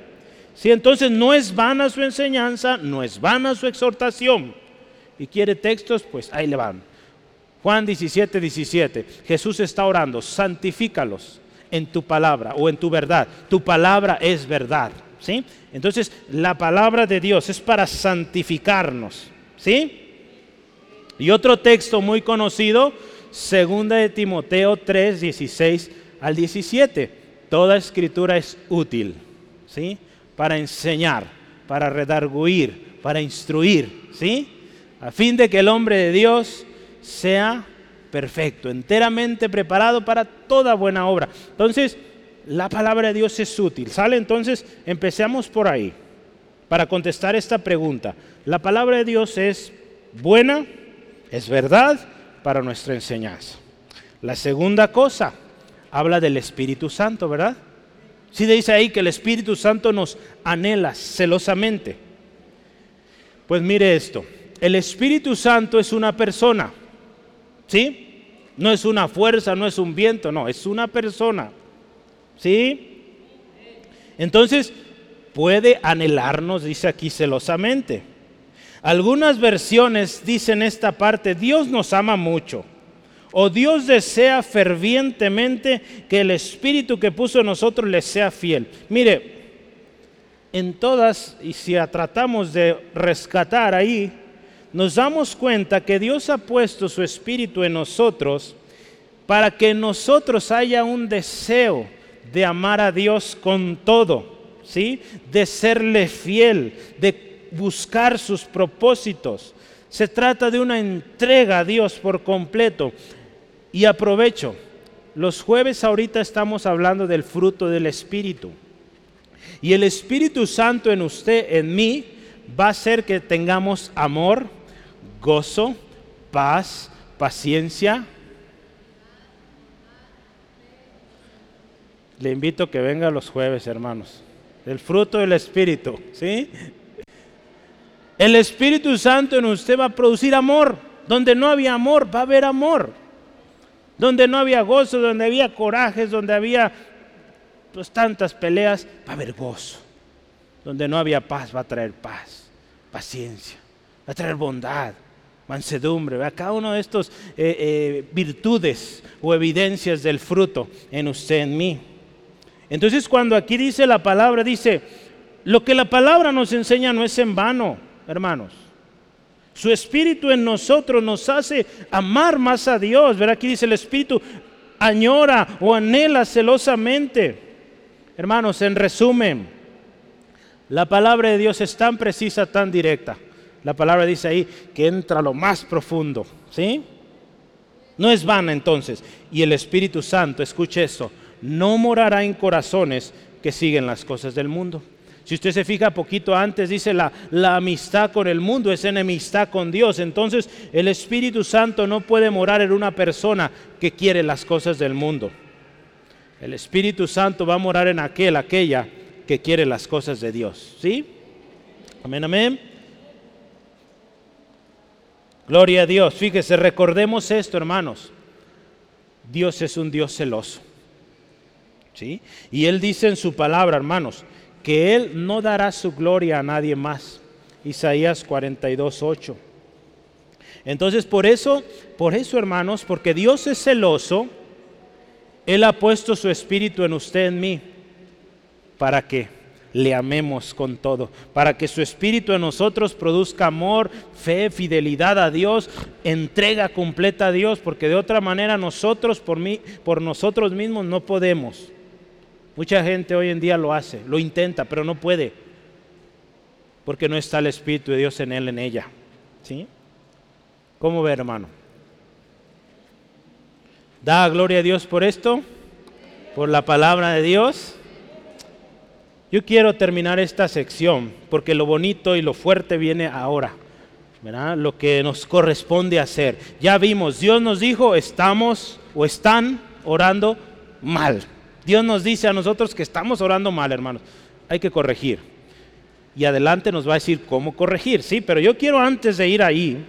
¿Sí? Entonces, no es vana su enseñanza, no es vana su exhortación. Y quiere textos, pues ahí le van. Juan 17, 17. Jesús está orando, santifícalos en tu palabra o en tu verdad. Tu palabra es verdad. ¿sí? Entonces, la palabra de Dios es para santificarnos. ¿Sí? Y otro texto muy conocido, segunda de Timoteo 3, 16 al 17. Toda escritura es útil, ¿sí? Para enseñar, para redarguir, para instruir, ¿sí? A fin de que el hombre de Dios sea perfecto, enteramente preparado para toda buena obra. Entonces, la palabra de Dios es útil. ¿Sale? Entonces, empecemos por ahí para contestar esta pregunta. La palabra de Dios es buena, es verdad para nuestra enseñanza. La segunda cosa, habla del Espíritu Santo, ¿verdad? Sí dice ahí que el Espíritu Santo nos anhela celosamente. Pues mire esto, el Espíritu Santo es una persona, ¿sí? No es una fuerza, no es un viento, no, es una persona, ¿sí? Entonces, puede anhelarnos, dice aquí celosamente. Algunas versiones dicen esta parte, Dios nos ama mucho. O Dios desea fervientemente que el Espíritu que puso en nosotros le sea fiel. Mire, en todas, y si tratamos de rescatar ahí, nos damos cuenta que Dios ha puesto su Espíritu en nosotros para que en nosotros haya un deseo de amar a Dios con todo, ¿sí? De serle fiel, de buscar sus propósitos. Se trata de una entrega a Dios por completo. Y aprovecho, los jueves ahorita estamos hablando del fruto del Espíritu. Y el Espíritu Santo en usted, en mí, va a hacer que tengamos amor, gozo, paz, paciencia. Le invito a que venga los jueves, hermanos. El fruto del Espíritu, ¿sí? El Espíritu Santo en usted va a producir amor. Donde no había amor, va a haber amor. Donde no había gozo, donde había corajes, donde había pues, tantas peleas, va a haber gozo. Donde no había paz, va a traer paz, paciencia, va a traer bondad, mansedumbre. a Cada uno de estos eh, eh, virtudes o evidencias del fruto en usted, en mí. Entonces cuando aquí dice la palabra, dice, lo que la palabra nos enseña no es en vano, hermanos. Su espíritu en nosotros nos hace amar más a Dios. Ver aquí dice el espíritu añora o anhela celosamente. Hermanos, en resumen, la palabra de Dios es tan precisa, tan directa. La palabra dice ahí que entra lo más profundo, ¿sí? No es vana entonces. Y el Espíritu Santo, escuche esto, no morará en corazones que siguen las cosas del mundo. Si usted se fija poquito antes, dice la, la amistad con el mundo es enemistad con Dios. Entonces el Espíritu Santo no puede morar en una persona que quiere las cosas del mundo. El Espíritu Santo va a morar en aquel, aquella que quiere las cosas de Dios. ¿Sí? Amén, amén. Gloria a Dios. Fíjese, recordemos esto, hermanos. Dios es un Dios celoso. ¿Sí? Y Él dice en su palabra, hermanos, que Él no dará su gloria a nadie más. Isaías 42, 8. Entonces, por eso, por eso, hermanos, porque Dios es celoso, Él ha puesto su espíritu en usted, en mí, para que le amemos con todo, para que su espíritu en nosotros produzca amor, fe, fidelidad a Dios, entrega completa a Dios, porque de otra manera nosotros por mí, por nosotros mismos no podemos. Mucha gente hoy en día lo hace, lo intenta, pero no puede, porque no está el Espíritu de Dios en él, en ella. ¿Sí? ¿Cómo ve, hermano? ¿Da gloria a Dios por esto? ¿Por la palabra de Dios? Yo quiero terminar esta sección porque lo bonito y lo fuerte viene ahora. ¿verdad? Lo que nos corresponde hacer. Ya vimos, Dios nos dijo, estamos o están orando mal. Dios nos dice a nosotros que estamos orando mal, hermanos. Hay que corregir. Y adelante nos va a decir cómo corregir, sí, pero yo quiero antes de ir ahí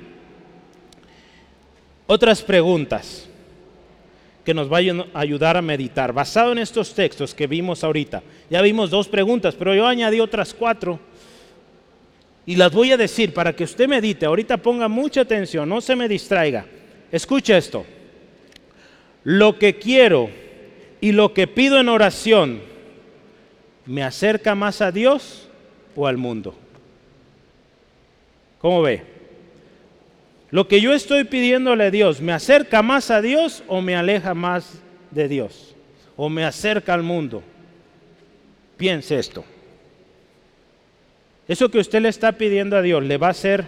otras preguntas que nos vayan a ayudar a meditar. Basado en estos textos que vimos ahorita, ya vimos dos preguntas, pero yo añadí otras cuatro y las voy a decir para que usted medite. Ahorita ponga mucha atención, no se me distraiga. Escucha esto. Lo que quiero y lo que pido en oración me acerca más a Dios o al mundo. ¿Cómo ve? Lo que yo estoy pidiéndole a Dios, ¿me acerca más a Dios o me aleja más de Dios? ¿O me acerca al mundo? Piense esto. Eso que usted le está pidiendo a Dios, ¿le va a hacer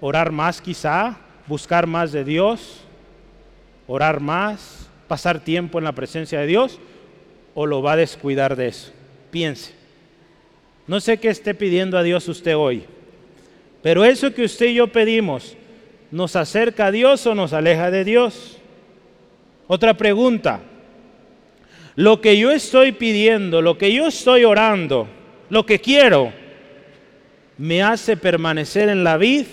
orar más quizá? ¿Buscar más de Dios? ¿Orar más? ¿Pasar tiempo en la presencia de Dios? ¿O lo va a descuidar de eso? Piense. No sé qué esté pidiendo a Dios usted hoy, pero eso que usted y yo pedimos, ¿nos acerca a Dios o nos aleja de Dios? Otra pregunta. Lo que yo estoy pidiendo, lo que yo estoy orando, lo que quiero, ¿me hace permanecer en la vid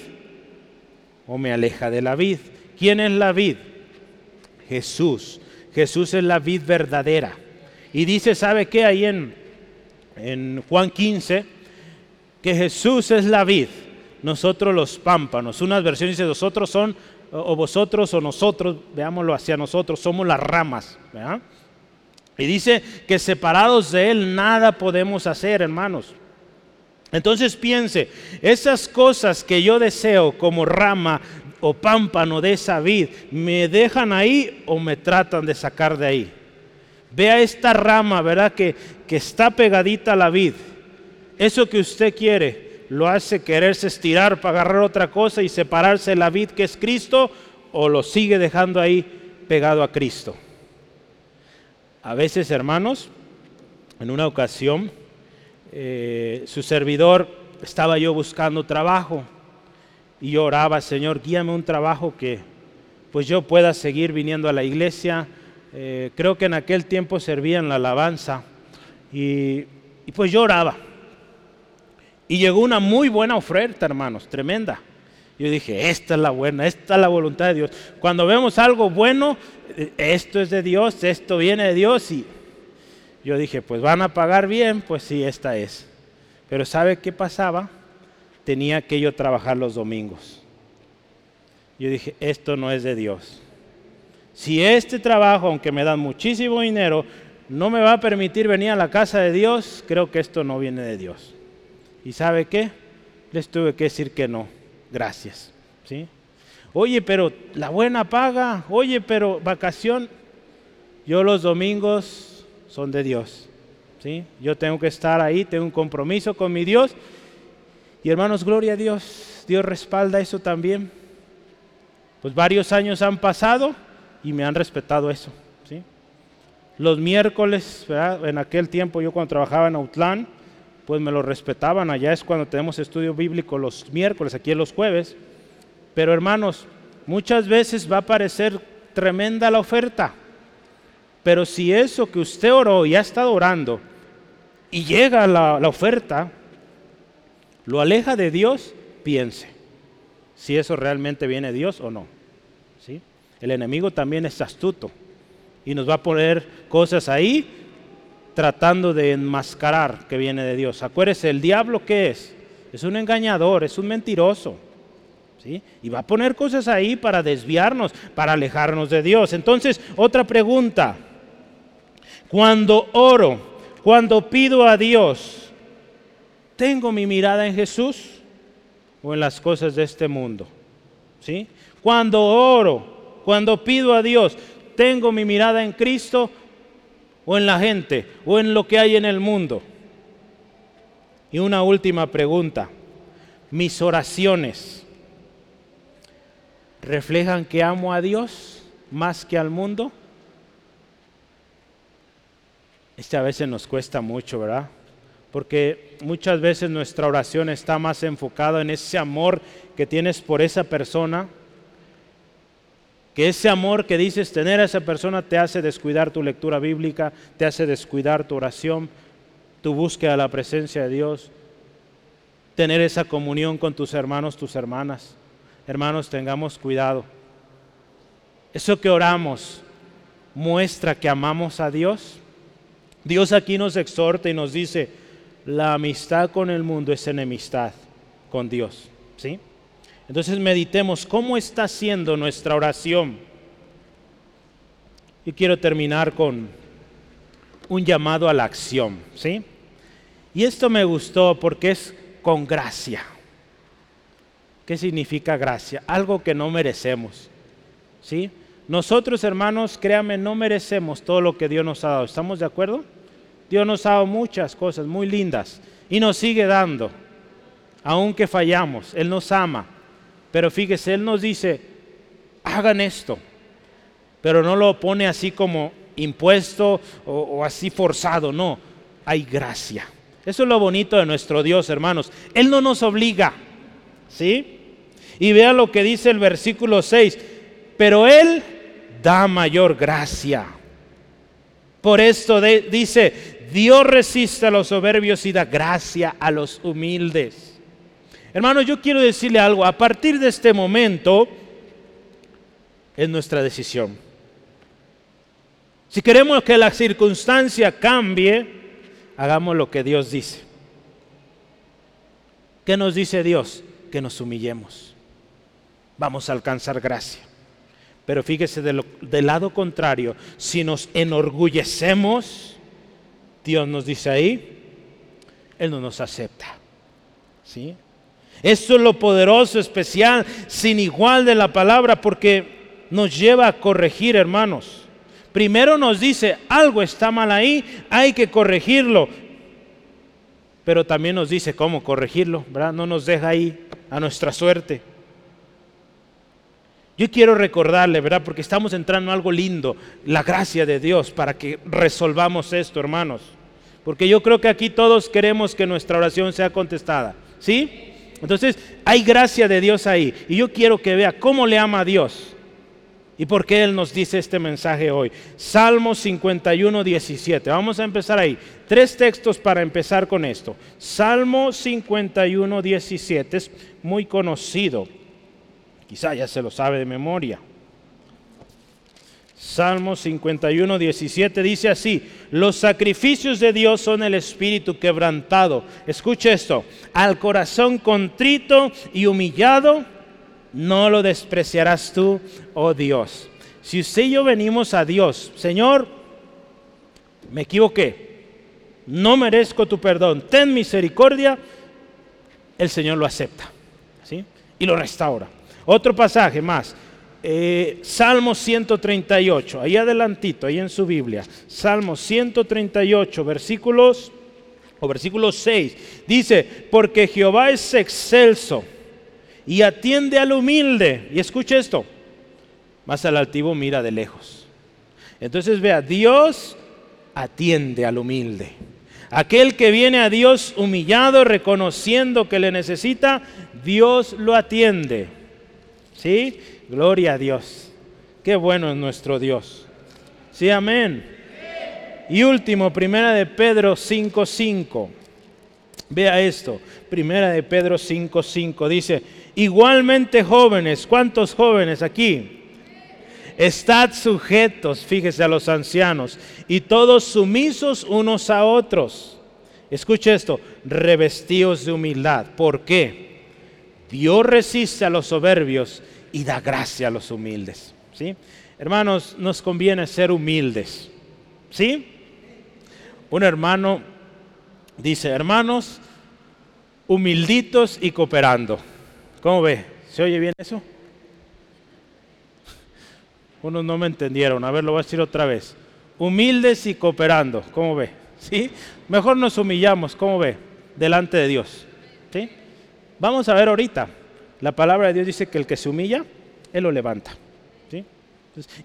o me aleja de la vid? ¿Quién es la vid? Jesús. Jesús es la vid verdadera. Y dice, ¿sabe qué? Ahí en, en Juan 15, que Jesús es la vid, nosotros los pámpanos. Unas versiones dice, nosotros son, o vosotros o nosotros, veámoslo hacia nosotros, somos las ramas. Y dice que separados de Él nada podemos hacer, hermanos. Entonces piense, esas cosas que yo deseo como rama o pámpano de esa vid, ¿me dejan ahí o me tratan de sacar de ahí? Vea esta rama, ¿verdad? Que, que está pegadita a la vid. Eso que usted quiere lo hace quererse estirar para agarrar otra cosa y separarse de la vid que es Cristo o lo sigue dejando ahí pegado a Cristo. A veces, hermanos, en una ocasión, eh, su servidor estaba yo buscando trabajo y yo oraba, Señor, guíame un trabajo que pues yo pueda seguir viniendo a la iglesia. Eh, creo que en aquel tiempo servía en la alabanza y, y pues yo oraba. Y llegó una muy buena oferta, hermanos, tremenda. Yo dije, esta es la buena, esta es la voluntad de Dios. Cuando vemos algo bueno, eh, esto es de Dios, esto viene de Dios y yo dije, pues van a pagar bien, pues sí, esta es. Pero ¿sabe qué pasaba? Tenía que yo trabajar los domingos. Yo dije, esto no es de Dios. Si este trabajo, aunque me dan muchísimo dinero, no me va a permitir venir a la casa de Dios, creo que esto no viene de Dios. ¿Y sabe qué? Les tuve que decir que no. Gracias. ¿Sí? Oye, pero la buena paga. Oye, pero vacación. Yo los domingos son de Dios. ¿sí? Yo tengo que estar ahí, tengo un compromiso con mi Dios. Y hermanos, gloria a Dios, Dios respalda eso también. Pues varios años han pasado y me han respetado eso. ¿sí? Los miércoles, en aquel tiempo yo cuando trabajaba en Autlán, pues me lo respetaban. Allá es cuando tenemos estudio bíblico los miércoles, aquí en los jueves. Pero hermanos, muchas veces va a parecer tremenda la oferta. Pero si eso que usted oró y ha estado orando y llega la, oferta, lo aleja de Dios, piense si eso realmente viene de Dios o no. ¿sí? El enemigo también es astuto y nos va a poner cosas ahí tratando de enmascarar que viene de Dios. Acuérdese, el diablo qué es? Es un engañador, es un mentiroso. ¿Sí? Y va a poner cosas ahí para desviarnos, para alejarnos de Dios. Entonces, otra pregunta. Cuando oro, cuando pido a Dios, ¿tengo mi mirada en Jesús o en las cosas de este mundo? ¿Sí? Cuando oro, cuando pido a Dios, ¿tengo mi mirada en Cristo o en la gente o en lo que hay en el mundo? Y una última pregunta. ¿Mis oraciones reflejan que amo a Dios más que al mundo? Este a veces nos cuesta mucho, ¿verdad? Porque muchas veces nuestra oración está más enfocada en ese amor que tienes por esa persona, que ese amor que dices tener a esa persona te hace descuidar tu lectura bíblica, te hace descuidar tu oración, tu búsqueda de la presencia de Dios, tener esa comunión con tus hermanos, tus hermanas. Hermanos, tengamos cuidado. Eso que oramos muestra que amamos a Dios. Dios aquí nos exhorta y nos dice, la amistad con el mundo es enemistad con Dios. ¿sí? Entonces meditemos cómo está siendo nuestra oración. Y quiero terminar con un llamado a la acción. ¿sí? Y esto me gustó porque es con gracia. ¿Qué significa gracia? Algo que no merecemos. ¿Sí? Nosotros, hermanos, créanme, no merecemos todo lo que Dios nos ha dado. ¿Estamos de acuerdo? Dios nos ha dado muchas cosas muy lindas y nos sigue dando, aunque fallamos. Él nos ama. Pero fíjese, Él nos dice, hagan esto, pero no lo pone así como impuesto o, así forzado, no, hay gracia. Eso es lo bonito de nuestro Dios, hermanos. Él no nos obliga, ¿sí? Y vean lo que dice el versículo 6, pero Él da mayor gracia. Por esto dice, Dios resiste a los soberbios y da gracia a los humildes. Hermanos, yo quiero decirle algo, a partir de este momento es nuestra decisión. Si queremos que la circunstancia cambie, hagamos lo que Dios dice. ¿Qué nos dice Dios? Que nos humillemos. Vamos a alcanzar gracia. Pero fíjese del lado contrario, si nos enorgullecemos, Dios nos dice ahí, Él no nos acepta. ¿Sí? Esto es lo poderoso, especial, sin igual de la palabra, porque nos lleva a corregir, hermanos. Primero nos dice, algo está mal ahí, hay que corregirlo. Pero también nos dice cómo corregirlo, ¿verdad? No nos deja ahí a nuestra suerte. Yo quiero recordarle, ¿verdad? Porque estamos entrando en algo lindo, la gracia de Dios para que resolvamos esto, hermanos. Porque yo creo que aquí todos queremos que nuestra oración sea contestada. ¿Sí? Entonces, hay gracia de Dios ahí. Y yo quiero que vea cómo le ama a Dios. ¿Y por qué Él nos dice este mensaje hoy? Salmo 51, 17. Vamos a empezar ahí. Tres textos para empezar con esto. Salmo 51, 17 es muy conocido. Quizá ya se lo sabe de memoria. Salmo 51, 17 dice así, los sacrificios de Dios son el espíritu quebrantado. Escuche esto, al corazón contrito y humillado, no lo despreciarás tú, oh Dios. Si usted y yo venimos a Dios, Señor, me equivoqué, no merezco tu perdón, ten misericordia, el Señor lo acepta ¿sí? y lo restaura. Otro pasaje más. Eh, Salmo 138, ahí adelantito, ahí en su Biblia. Salmo 138, versículos o versículo 6. Dice, porque Jehová es excelso y atiende al humilde. Y escuche esto, más al altivo mira de lejos. Entonces vea, Dios atiende al humilde. Aquel que viene a Dios humillado, reconociendo que le necesita, Dios lo atiende. ¿Sí? Gloria a Dios. Qué bueno es nuestro Dios. Sí, amén. Y último, primera de Pedro 5.5. Vea esto, primera de Pedro 5.5 dice, igualmente jóvenes, ¿cuántos jóvenes aquí? Estad sujetos, fíjese a los ancianos, y todos sumisos unos a otros. Escuche esto, revestidos de humildad. ¿Por qué? Dios resiste a los soberbios y da gracia a los humildes. ¿sí? Hermanos, nos conviene ser humildes. ¿Sí? Un hermano dice, hermanos, humilditos y cooperando. ¿Cómo ve? ¿Se oye bien eso? Unos no me entendieron. A ver, lo voy a decir otra vez. Humildes y cooperando. ¿Cómo ve? ¿Sí? Mejor nos humillamos. ¿Cómo ve? Delante de Dios. ¿Sí? Vamos a ver ahorita. La palabra de Dios dice que el que se humilla, Él lo levanta.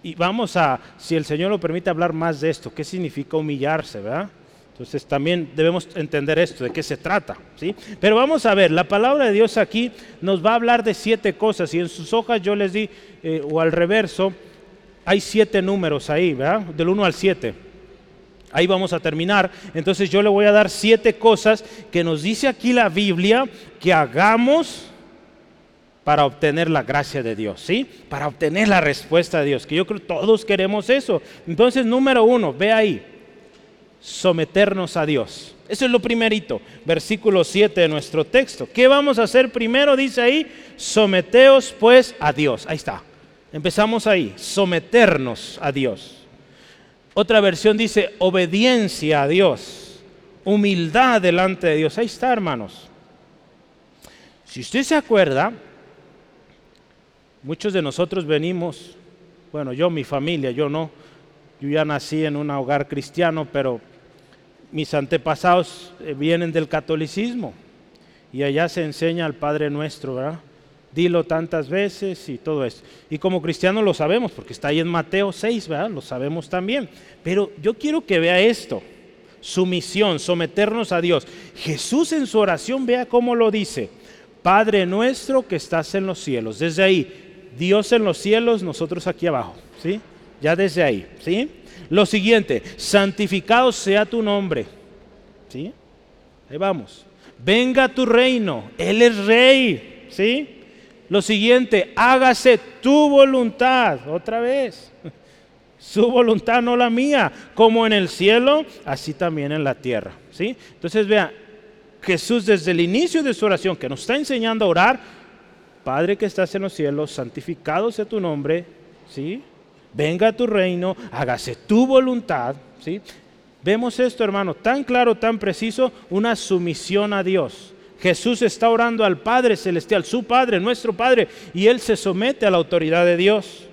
y vamos a, si el Señor lo permite, hablar más de esto. ¿Qué significa humillarse? ¿verdad? Entonces también debemos entender esto, de qué se trata. ¿sí? Pero vamos a ver, la palabra de Dios aquí nos va a hablar de siete cosas y en sus hojas yo les di, eh, o al reverso, hay siete números ahí, ¿verdad? Del 1 al 7. Ahí vamos a terminar. Entonces yo le voy a dar siete cosas que nos dice aquí la Biblia que hagamos para obtener la gracia de Dios, ¿sí? Para obtener la respuesta de Dios, que yo creo que todos queremos eso. Entonces, número uno, ve ahí, someternos a Dios. Eso es lo primerito, versículo 7 de nuestro texto. ¿Qué vamos a hacer primero? Dice ahí, someteos pues a Dios. Ahí está. Empezamos ahí, someternos a Dios. Otra versión dice obediencia a Dios, humildad delante de Dios. Ahí está, hermanos. Si usted se acuerda, muchos de nosotros venimos, bueno, yo, mi familia, yo no, yo ya nací en un hogar cristiano, pero mis antepasados eh, vienen del catolicismo y allá se enseña al Padre Nuestro, ¿verdad? Dilo tantas veces y todo eso. Y como cristianos lo sabemos, porque está ahí en Mateo 6, ¿verdad? Lo sabemos también. Pero yo quiero que vea esto, sumisión, someternos a Dios. Jesús en su oración, vea cómo lo dice. Padre nuestro que estás en los cielos. Desde ahí, Dios en los cielos, nosotros aquí abajo, ¿sí? Ya desde ahí, ¿sí? Lo siguiente, santificado sea tu nombre. ¿Sí? Ahí vamos. Venga tu reino. Él es rey. ¿Sí? Lo siguiente, hágase tu voluntad. Otra vez. Su voluntad, no la mía. Como en el cielo, así también en la tierra. ¿Sí? Entonces vea, Jesús desde el inicio de su oración, que nos está enseñando a orar, Padre que estás en los cielos, santificado sea tu nombre. ¿Sí? venga a tu reino, hágase tu voluntad. ¿sí? Vemos esto, hermano, tan claro, tan preciso, una sumisión a Dios. Jesús está orando al Padre Celestial, su Padre, nuestro Padre, y Él se somete a la autoridad de Dios.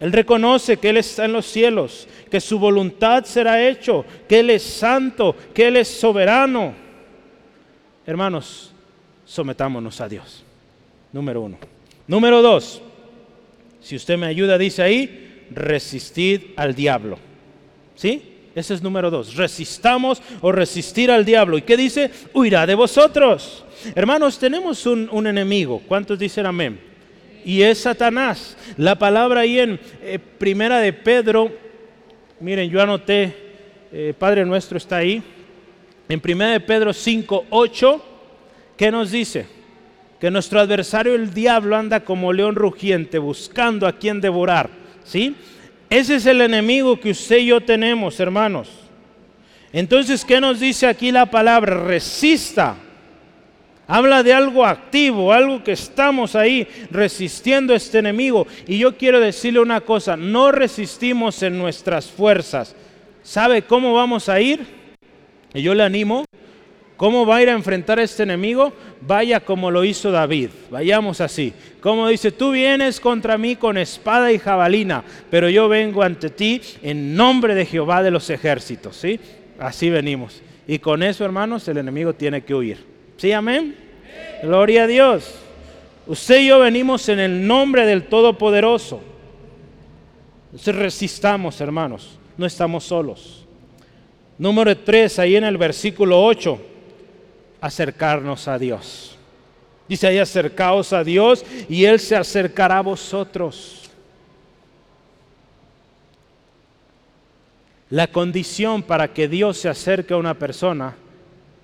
Él reconoce que Él está en los cielos, que su voluntad será hecho, que Él es santo, que Él es soberano. Hermanos, sometámonos a Dios. Número uno. Número dos, si usted me ayuda, dice ahí, resistid al diablo. ¿Sí? Ese es número dos. Resistamos o resistir al diablo. ¿Y qué dice? Huirá de vosotros. Hermanos, tenemos un, enemigo. ¿Cuántos dicen amén? Y es Satanás. La palabra ahí en eh, Primera de Pedro, miren, yo anoté, eh, Padre nuestro está ahí. En Primera de Pedro 5, 8, ¿qué nos dice? que nuestro adversario el diablo anda como león rugiente buscando a quien devorar, ¿sí? Ese es el enemigo que usted y yo tenemos, hermanos. Entonces, ¿qué nos dice aquí la palabra? Resista. Habla de algo activo, algo que estamos ahí resistiendo a este enemigo. Y yo quiero decirle una cosa, no resistimos en nuestras fuerzas. ¿Sabe cómo vamos a ir? Y yo le animo ¿Cómo va a ir a enfrentar a este enemigo? Vaya como lo hizo David. Vayamos así. Como dice, tú vienes contra mí con espada y jabalina, pero yo vengo ante ti en nombre de Jehová de los ejércitos. ¿Sí? Así venimos. Y con eso, hermanos, el enemigo tiene que huir. ¿Sí, amén? Gloria a Dios. Usted y yo venimos en el nombre del Todopoderoso. Entonces resistamos, hermanos. No estamos solos. Número 3, ahí en el versículo 8 acercarnos a Dios. Dice ahí, acercaos a Dios y Él se acercará a vosotros. La condición para que Dios se acerque a una persona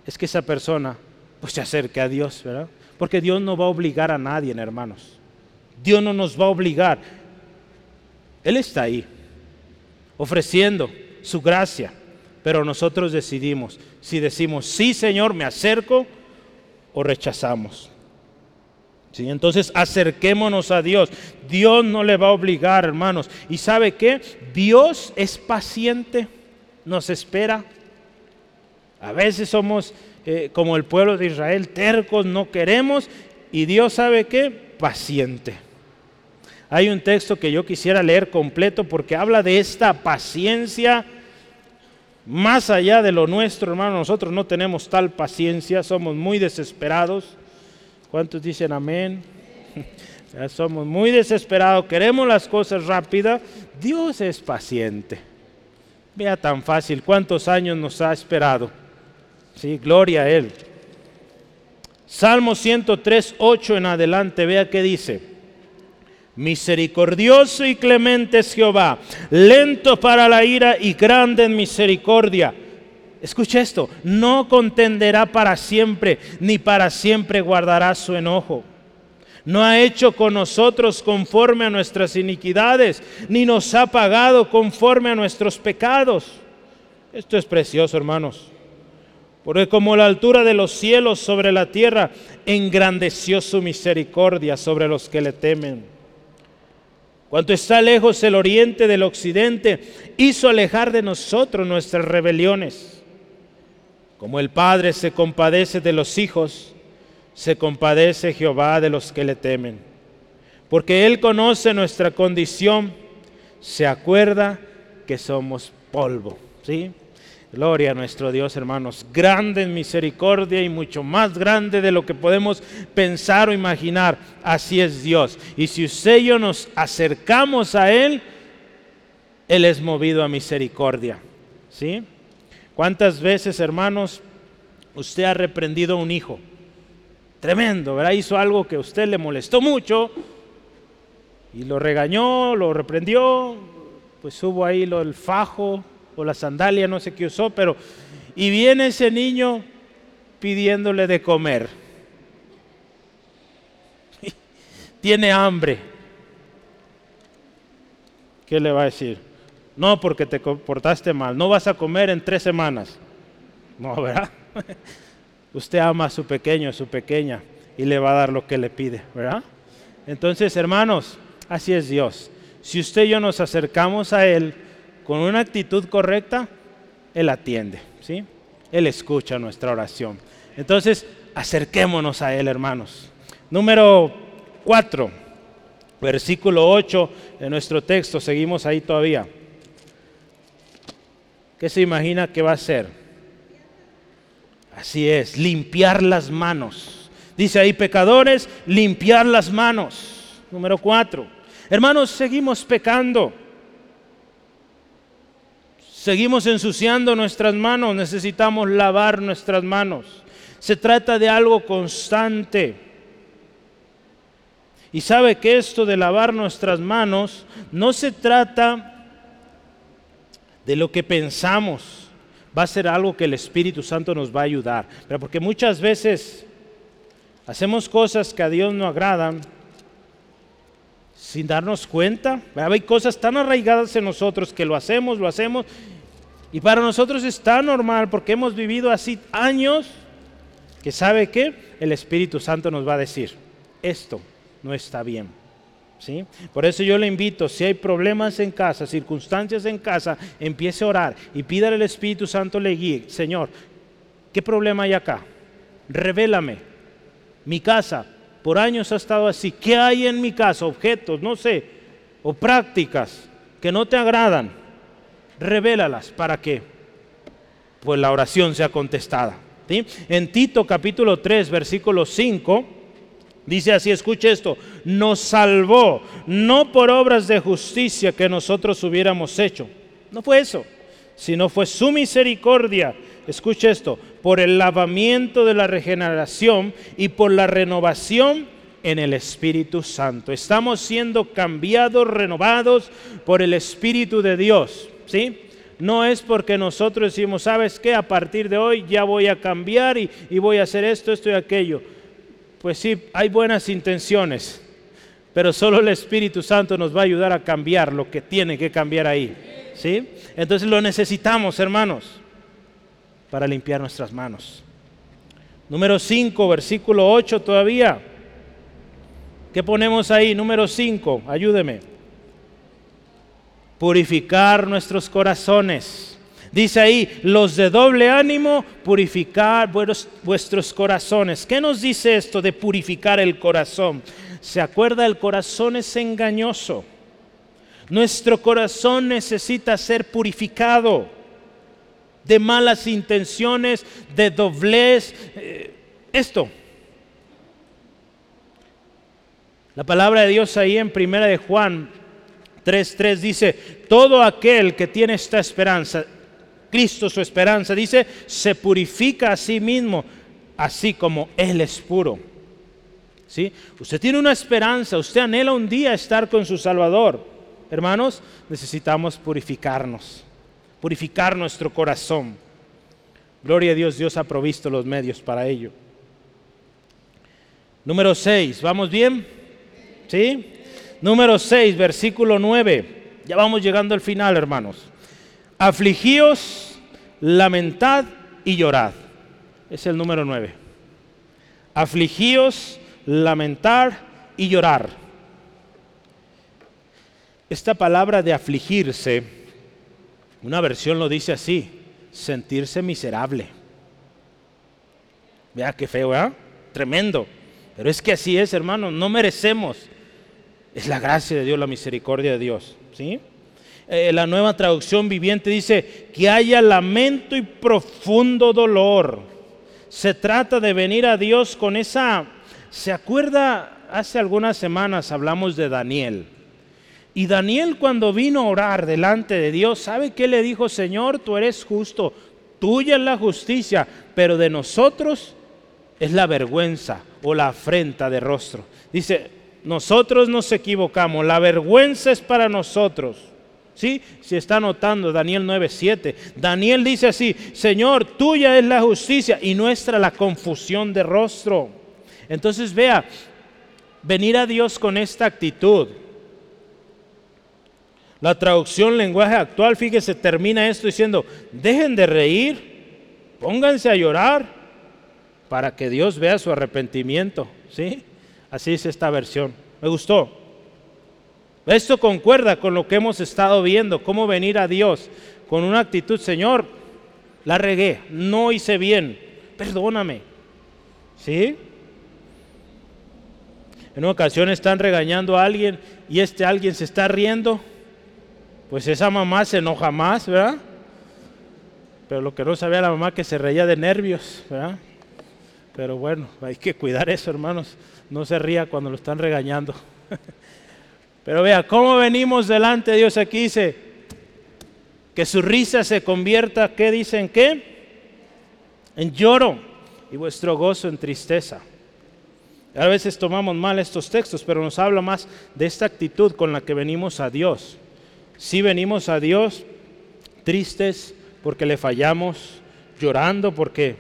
es que esa persona pues se acerque a Dios, ¿verdad? Porque Dios no va a obligar a nadie, hermanos. Dios no nos va a obligar. Él está ahí, ofreciendo su gracia. Pero nosotros decidimos si decimos, sí Señor, me acerco o rechazamos. ¿Sí? Entonces acerquémonos a Dios. Dios no le va a obligar, hermanos. ¿Y sabe qué? Dios es paciente, nos espera. A veces somos eh, como el pueblo de Israel, tercos, no queremos. Y Dios sabe qué? Paciente. Hay un texto que yo quisiera leer completo porque habla de esta paciencia más allá de lo nuestro, hermano, nosotros no tenemos tal paciencia, somos muy desesperados. ¿Cuántos dicen amén? somos muy desesperados, queremos las cosas rápidas. Dios es paciente. Vea tan fácil cuántos años nos ha esperado. Sí, gloria a Él. Salmo 103, 8 en adelante, vea qué dice. Misericordioso y clemente es Jehová, lento para la ira y grande en misericordia. Escucha esto, no contenderá para siempre, ni para siempre guardará su enojo. No ha hecho con nosotros conforme a nuestras iniquidades, ni nos ha pagado conforme a nuestros pecados. Esto es precioso, hermanos. Porque como la altura de los cielos sobre la tierra, engrandeció su misericordia sobre los que le temen. Cuanto está lejos el oriente del occidente, hizo alejar de nosotros nuestras rebeliones. Como el Padre se compadece de los hijos, se compadece Jehová de los que le temen. porque Él conoce nuestra condición, se acuerda que somos polvo. ¿Sí? Gloria a nuestro Dios, hermanos. Grande en misericordia y mucho más grande de lo que podemos pensar o imaginar. Así es Dios. Y si usted y yo nos acercamos a Él, Él es movido a misericordia. ¿Sí? ¿Cuántas veces, hermanos, usted ha reprendido a un hijo? Tremendo, ¿verdad? Hizo algo que a usted le molestó mucho y lo regañó, lo reprendió, pues hubo ahí lo, el fajo o la sandalia, no sé qué usó, pero... Y viene ese niño pidiéndole de comer. Tiene hambre. ¿Qué le va a decir? No, porque te comportaste mal. No vas a comer en tres semanas. No, ¿verdad? Usted ama a su pequeño, a su pequeña, y le va a dar lo que le pide, ¿verdad? Entonces, hermanos, así es Dios. Si usted y yo nos acercamos a Él con una actitud correcta, Él atiende, ¿sí? Él escucha nuestra oración. Entonces, acerquémonos a Él, hermanos. Número 4, versículo 8 de nuestro texto, seguimos ahí todavía. ¿Qué se imagina que va a ser? Así es, limpiar las manos. Dice ahí, pecadores, limpiar las manos. Número 4 Hermanos, seguimos pecando. Seguimos ensuciando nuestras manos, necesitamos lavar nuestras manos. Se trata de algo constante. Y sabe que esto de lavar nuestras manos no se trata de lo que pensamos, va a ser algo que el Espíritu Santo nos va a ayudar. Pero porque muchas veces hacemos cosas que a Dios no agradan sin darnos cuenta. Hay cosas tan arraigadas en nosotros que lo hacemos, lo hacemos, y para nosotros es tan normal porque hemos vivido así años que sabe que el Espíritu Santo nos va a decir, esto no está bien. ¿Sí? Por eso yo le invito, si hay problemas en casa, circunstancias en casa, empiece a orar y pídale al Espíritu Santo le guíe. Señor, ¿qué problema hay acá? Revélame. Mi casa, por años ha estado así. ¿Qué hay en mi casa? Objetos, no sé, o prácticas que no te agradan. Revélalas para que pues la oración sea contestada. En Tito capítulo 3, versículo 5, dice así, escuche esto, nos salvó no por obras de justicia que nosotros hubiéramos hecho. No fue eso, sino fue su misericordia escuche esto, por el lavamiento de la regeneración y por la renovación en el Espíritu Santo. Estamos siendo cambiados, renovados por el Espíritu de Dios, ¿sí? No es porque nosotros decimos, ¿sabes qué? A partir de hoy ya voy a cambiar y, y voy a hacer esto, esto y aquello. Pues sí, hay buenas intenciones, pero solo el Espíritu Santo nos va a ayudar a cambiar lo que tiene que cambiar ahí. ¿Sí? Entonces lo necesitamos, hermanos para limpiar nuestras manos. Número 5, versículo 8 todavía. ¿Qué ponemos ahí? Número 5, ayúdeme. Purificar nuestros corazones. Dice ahí, los de doble ánimo, purificar vuestros corazones. ¿Qué nos dice esto de purificar el corazón? ¿Se acuerda? El corazón es engañoso. Nuestro corazón necesita ser purificado de malas intenciones, de doblez. Eh, esto. La palabra de Dios ahí en primera de Juan 3:3 dice, todo aquel que tiene esta esperanza, Cristo su esperanza, dice, se purifica a sí mismo, así como Él es puro. ¿Sí? Usted tiene una esperanza, usted anhela un día estar con su Salvador. Hermanos, necesitamos purificarnos purificar nuestro corazón. Gloria a Dios, Dios ha provisto los medios para ello. Número 6, ¿vamos bien? ¿Sí? Número 6, versículo 9. Ya vamos llegando al final, hermanos. Afligíos, lamentad y llorad. Es el número 9. Afligíos, lamentar y llorar. Esta palabra de afligirse una versión lo dice así, sentirse miserable. Vea qué feo, ¿eh? Tremendo. Pero es que así es, hermano, no merecemos. Es la gracia de Dios, la misericordia de Dios. ¿sí? Eh, la nueva traducción viviente dice que haya lamento y profundo dolor. Se trata de venir a Dios con esa... ¿Se acuerda? Hace algunas semanas hablamos de Daniel. Y Daniel cuando vino a orar delante de Dios, ¿sabe qué le dijo? Señor, tú eres justo, tuya es la justicia, pero de nosotros es la vergüenza o la afrenta de rostro. Dice, nosotros nos equivocamos, la vergüenza es para nosotros. ¿Sí? Si está notando Daniel 9:7, Daniel dice así, Señor, tuya es la justicia y nuestra la confusión de rostro. Entonces vea, venir a Dios con esta actitud. La traducción lenguaje actual, fíjese, termina esto diciendo, dejen de reír, pónganse a llorar para que Dios vea su arrepentimiento. ¿Sí? Así es esta versión. Me gustó. Esto concuerda con lo que hemos estado viendo, cómo venir a Dios con una actitud, Señor, la regué, no hice bien, perdóname. ¿Sí? En una ocasión están regañando a alguien y este alguien se está riendo, pues esa mamá se enoja más, ¿verdad? Pero lo que no sabía la mamá que se reía de nervios, ¿verdad? Pero bueno, hay que cuidar eso, hermanos. No se ría cuando lo están regañando. Pero vea, ¿cómo venimos delante de Dios? Aquí dice que su risa se convierta, ¿qué dicen qué? En lloro y vuestro gozo en tristeza. A veces tomamos mal estos textos, pero nos habla más de esta actitud con la que venimos a Dios. Si venimos a Dios tristes porque le fallamos, llorando porque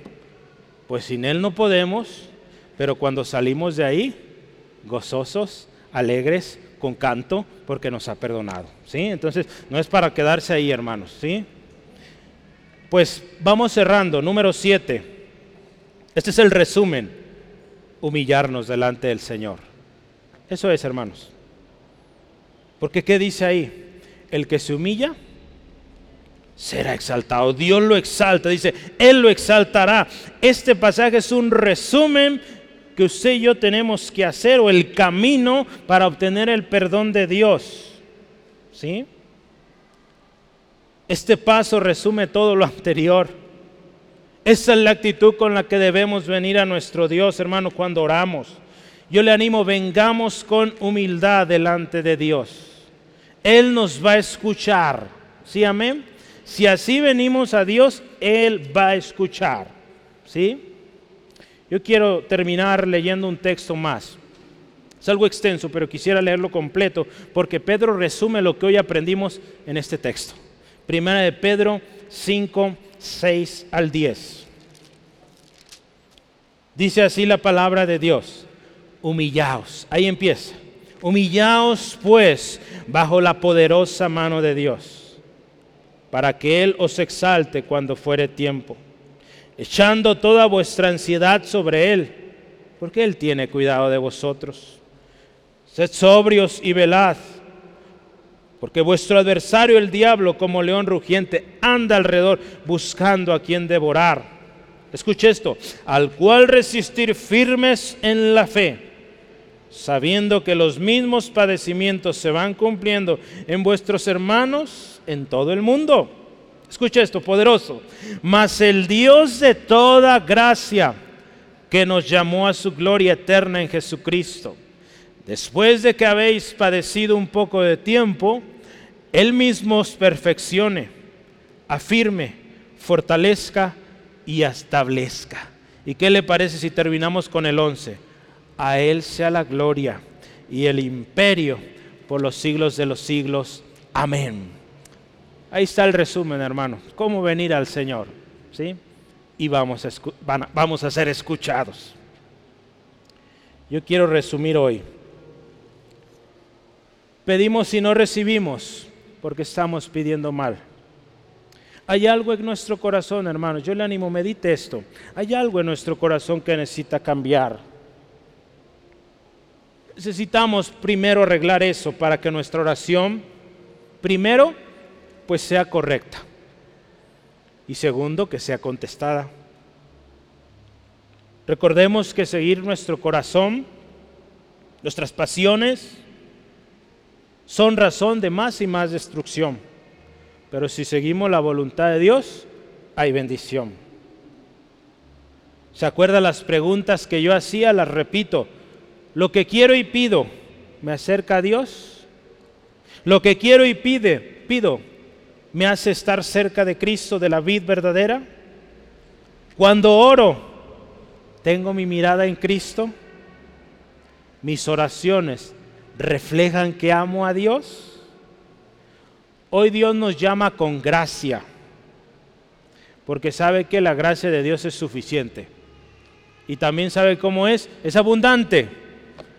pues sin Él no podemos, pero cuando salimos de ahí, gozosos, alegres, con canto, porque nos ha perdonado. ¿sí? Entonces, no es para quedarse ahí, hermanos. ¿sí? Pues vamos cerrando. Número 7. Este es el resumen. Humillarnos delante del Señor. Eso es, hermanos. Porque ¿qué dice ahí? El que se humilla será exaltado. Dios lo exalta, dice, Él lo exaltará. Este pasaje es un resumen que usted y yo tenemos que hacer o el camino para obtener el perdón de Dios. ¿Sí? Este paso resume todo lo anterior. Esa es la actitud con la que debemos venir a nuestro Dios, hermano, cuando oramos. Yo le animo, vengamos con humildad delante de Dios. Él nos va a escuchar. ¿Sí, amén? Si así venimos a Dios, Él va a escuchar. ¿Sí? Yo quiero terminar leyendo un texto más. Es algo extenso, pero quisiera leerlo completo porque Pedro resume lo que hoy aprendimos en este texto. Primera de Pedro 5, 6 al 10. Dice así la palabra de Dios. Humillaos. Ahí empieza. Humillaos pues bajo la poderosa mano de Dios para que Él os exalte cuando fuere tiempo, echando toda vuestra ansiedad sobre Él, porque Él tiene cuidado de vosotros. Sed sobrios y velad, porque vuestro adversario el diablo, como león rugiente, anda alrededor buscando a quien devorar. Escuche esto, al cual resistir firmes en la fe, sabiendo que los mismos padecimientos se van cumpliendo en vuestros hermanos en todo el mundo. Escucha esto, poderoso. Mas el Dios de toda gracia, que nos llamó a su gloria eterna en Jesucristo, después de que habéis padecido un poco de tiempo, Él mismo os perfeccione, afirme, fortalezca y establezca. ¿Y qué le parece si terminamos con el 11? A Él sea la gloria y el imperio por los siglos de los siglos. Amén. Ahí está el resumen, hermano. Cómo venir al Señor. ¿sí? Y vamos a, vamos a ser escuchados. Yo quiero resumir hoy. Pedimos y no recibimos porque estamos pidiendo mal. Hay algo en nuestro corazón, hermanos. Yo le animo, medite esto. Hay algo en nuestro corazón que necesita cambiar. Necesitamos primero arreglar eso para que nuestra oración, primero, pues sea correcta. Y segundo, que sea contestada. Recordemos que seguir nuestro corazón, nuestras pasiones, son razón de más y más destrucción. Pero si seguimos la voluntad de Dios, hay bendición. ¿Se acuerda las preguntas que yo hacía? Las repito. Lo que quiero y pido, ¿me acerca a Dios? Lo que quiero y pide, pido, ¿me hace estar cerca de Cristo, de la vid verdadera? Cuando oro, ¿tengo mi mirada en Cristo? ¿Mis oraciones reflejan que amo a Dios? Hoy Dios nos llama con gracia, porque sabe que la gracia de Dios es suficiente. Y también sabe cómo es, es abundante.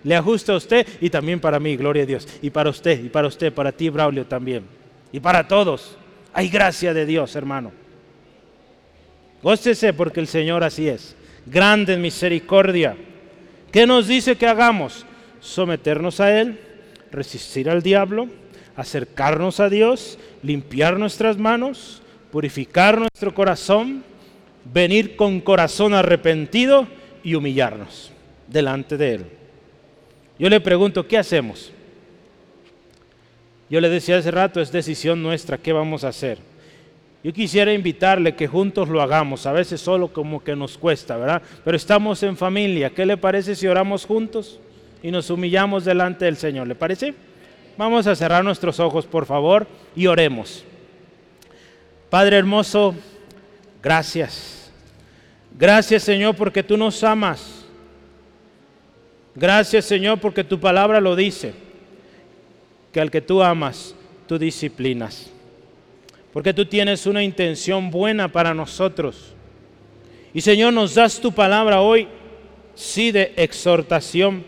Le ajusta a usted y también para mí, gloria a Dios. Y para usted, y para usted, para ti, Braulio también. Y para todos. Hay gracia de Dios, hermano. Gócese porque el Señor así es. Grande en misericordia. ¿Qué nos dice que hagamos? Someternos a Él, resistir al diablo, acercarnos a Dios, limpiar nuestras manos, purificar nuestro corazón, venir con corazón arrepentido y humillarnos delante de Él. Yo le pregunto, ¿qué hacemos? Yo le decía hace rato, es decisión nuestra, ¿qué vamos a hacer? Yo quisiera invitarle que juntos lo hagamos, a veces solo como que nos cuesta, ¿verdad? Pero estamos en familia, ¿qué le parece si oramos juntos y nos humillamos delante del Señor? ¿Le parece? Vamos a cerrar nuestros ojos, por favor, y oremos. Padre hermoso, gracias. Gracias, Señor, porque tú nos amas. Gracias, Señor, porque tu palabra lo dice, que al que tú amas, tú disciplinas porque tú tienes una intención buena para nosotros. Y Señor, nos das tu palabra hoy, sí, de exhortación,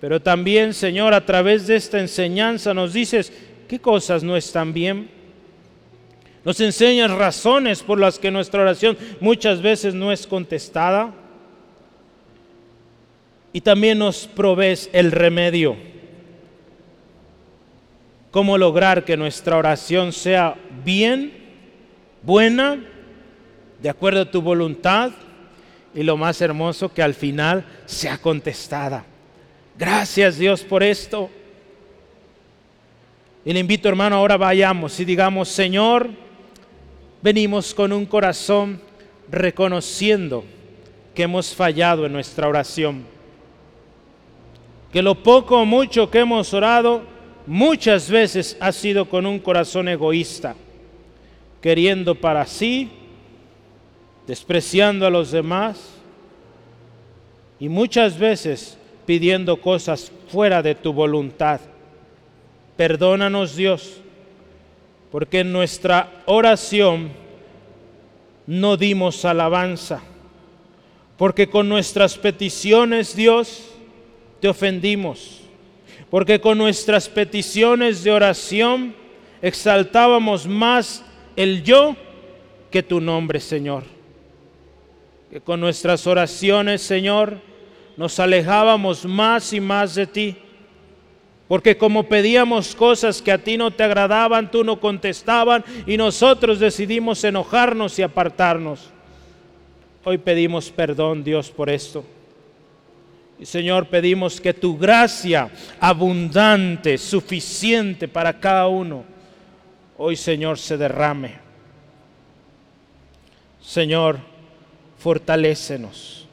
pero también, Señor, a través de esta enseñanza nos dices qué cosas no están bien. Nos enseñas razones por las que nuestra oración muchas veces no es contestada. Y también nos provees el remedio cómo lograr que nuestra oración sea bien, buena, de acuerdo a tu voluntad y lo más hermoso que al final sea contestada. Gracias Dios por esto. Y le invito hermano, ahora vayamos y digamos, Señor, venimos con un corazón reconociendo que hemos fallado en nuestra oración. Que lo poco o mucho que hemos orado, muchas veces ha sido con un corazón egoísta, queriendo para sí, despreciando a los demás y muchas veces pidiendo cosas fuera de tu voluntad. Perdónanos Dios, porque en nuestra oración no dimos alabanza, porque con nuestras peticiones Dios te ofendimos porque con nuestras peticiones de oración exaltábamos más el yo que tu nombre, Señor. Que con nuestras oraciones, Señor, nos alejábamos más y más de ti. Porque como pedíamos cosas que a ti no te agradaban, tú no contestaban y nosotros decidimos enojarnos y apartarnos. Hoy pedimos perdón, Dios, por esto. Señor, pedimos que tu gracia abundante, suficiente para cada uno, hoy Señor se derrame. Señor, fortalécenos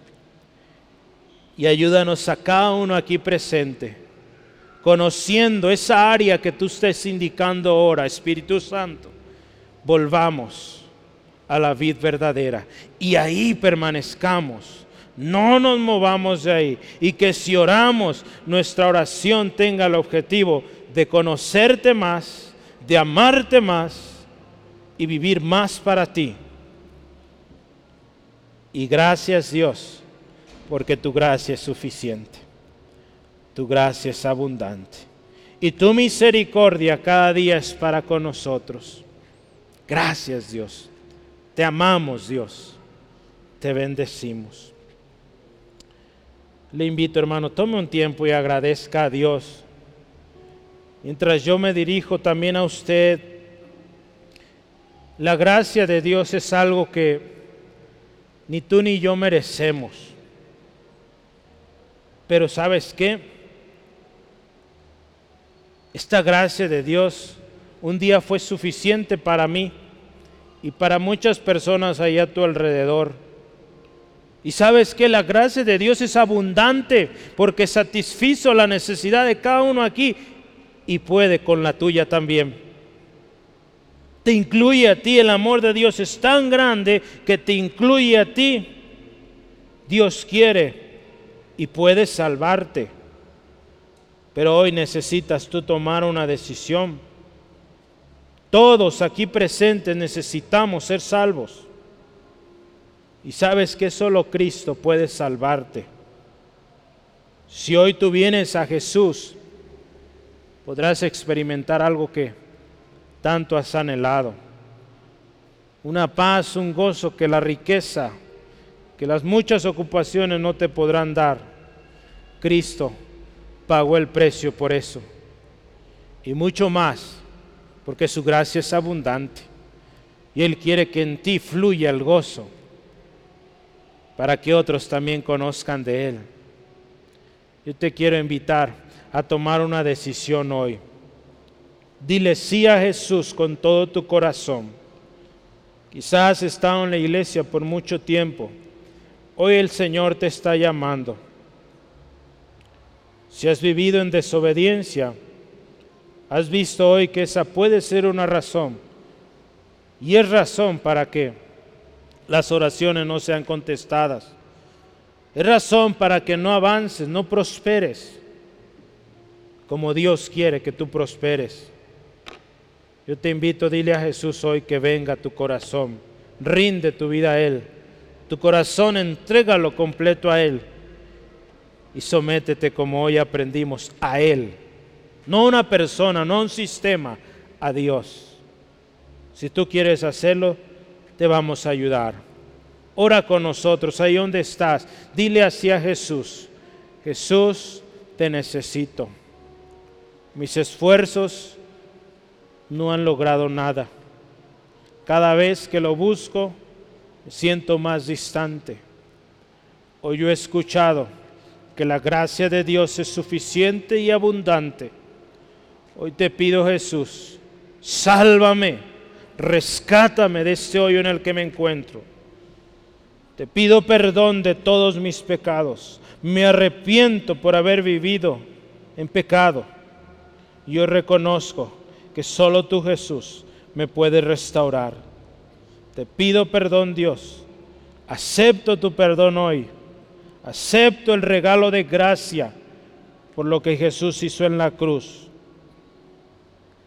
y ayúdanos a cada uno aquí presente, conociendo esa área que tú estés indicando ahora, Espíritu Santo, volvamos a la vid verdadera y ahí permanezcamos no nos movamos de ahí y que si oramos, nuestra oración tenga el objetivo de conocerte más, de amarte más y vivir más para ti. Y gracias Dios, porque tu gracia es suficiente, tu gracia es abundante y tu misericordia cada día es para con nosotros. Gracias Dios, te amamos Dios, te bendecimos. Le invito, hermano, tome un tiempo y agradezca a Dios. Mientras yo me dirijo también a usted, la gracia de Dios es algo que ni tú ni yo merecemos. Pero sabes qué? esta gracia de Dios un día fue suficiente para mí y para muchas personas allá a tu alrededor. Y sabes que la gracia de Dios es abundante porque satisfizo la necesidad de cada uno aquí y puede con la tuya también. Te incluye a ti, el amor de Dios es tan grande que te incluye a ti. Dios quiere y puede salvarte. Pero hoy necesitas tú tomar una decisión. Todos aquí presentes necesitamos ser salvos. Y sabes que solo Cristo puede salvarte. Si hoy tú vienes a Jesús, podrás experimentar algo que tanto has anhelado. Una paz, un gozo que la riqueza, que las muchas ocupaciones no te podrán dar. Cristo pagó el precio por eso. Y mucho más, porque su gracia es abundante. Y Él quiere que en ti fluya el gozo para que otros también conozcan de Él. Yo te quiero invitar a tomar una decisión hoy. Dile sí a Jesús con todo tu corazón. Quizás has estado en la iglesia por mucho tiempo. Hoy el Señor te está llamando. Si has vivido en desobediencia, has visto hoy que esa puede ser una razón. Y es razón para que las oraciones no sean contestadas. Es razón para que no avances, no prosperes como Dios quiere que tú prosperes. Yo te invito, dile a Jesús hoy que venga a tu corazón, rinde tu vida a Él, tu corazón entrégalo completo a Él y sométete como hoy aprendimos a Él, no a una persona, no a un sistema, a Dios. Si tú quieres hacerlo, te vamos a ayudar. Ora con nosotros, ahí donde estás. Dile así a Jesús, Jesús, te necesito. Mis esfuerzos no han logrado nada. Cada vez que lo busco, me siento más distante. Hoy yo he escuchado que la gracia de Dios es suficiente y abundante. Hoy te pido Jesús, sálvame rescátame de este hoyo en el que me encuentro. Te pido perdón de todos mis pecados. Me arrepiento por haber vivido en pecado. Yo reconozco que solo tú Jesús me puedes restaurar. Te pido perdón Dios. Acepto tu perdón hoy. Acepto el regalo de gracia por lo que Jesús hizo en la cruz.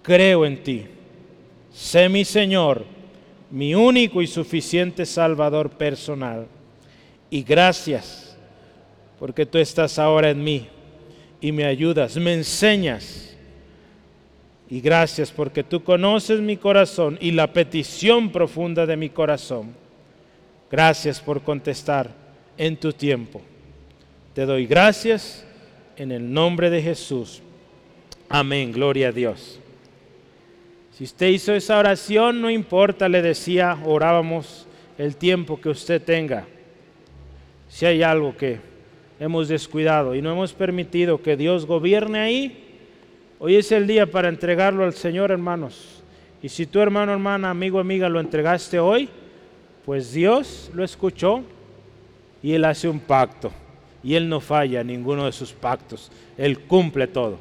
Creo en ti. Sé mi Señor, mi único y suficiente Salvador personal. Y gracias porque tú estás ahora en mí y me ayudas, me enseñas. Y gracias porque tú conoces mi corazón y la petición profunda de mi corazón. Gracias por contestar en tu tiempo. Te doy gracias en el nombre de Jesús. Amén, gloria a Dios. Si usted hizo esa oración, no importa, le decía, orábamos el tiempo que usted tenga. Si hay algo que hemos descuidado y no hemos permitido que Dios gobierne ahí, hoy es el día para entregarlo al Señor, hermanos. Y si tu hermano, hermana, amigo, amiga, lo entregaste hoy, pues Dios lo escuchó y Él hace un pacto. Y Él no falla ninguno de sus pactos. Él cumple todo.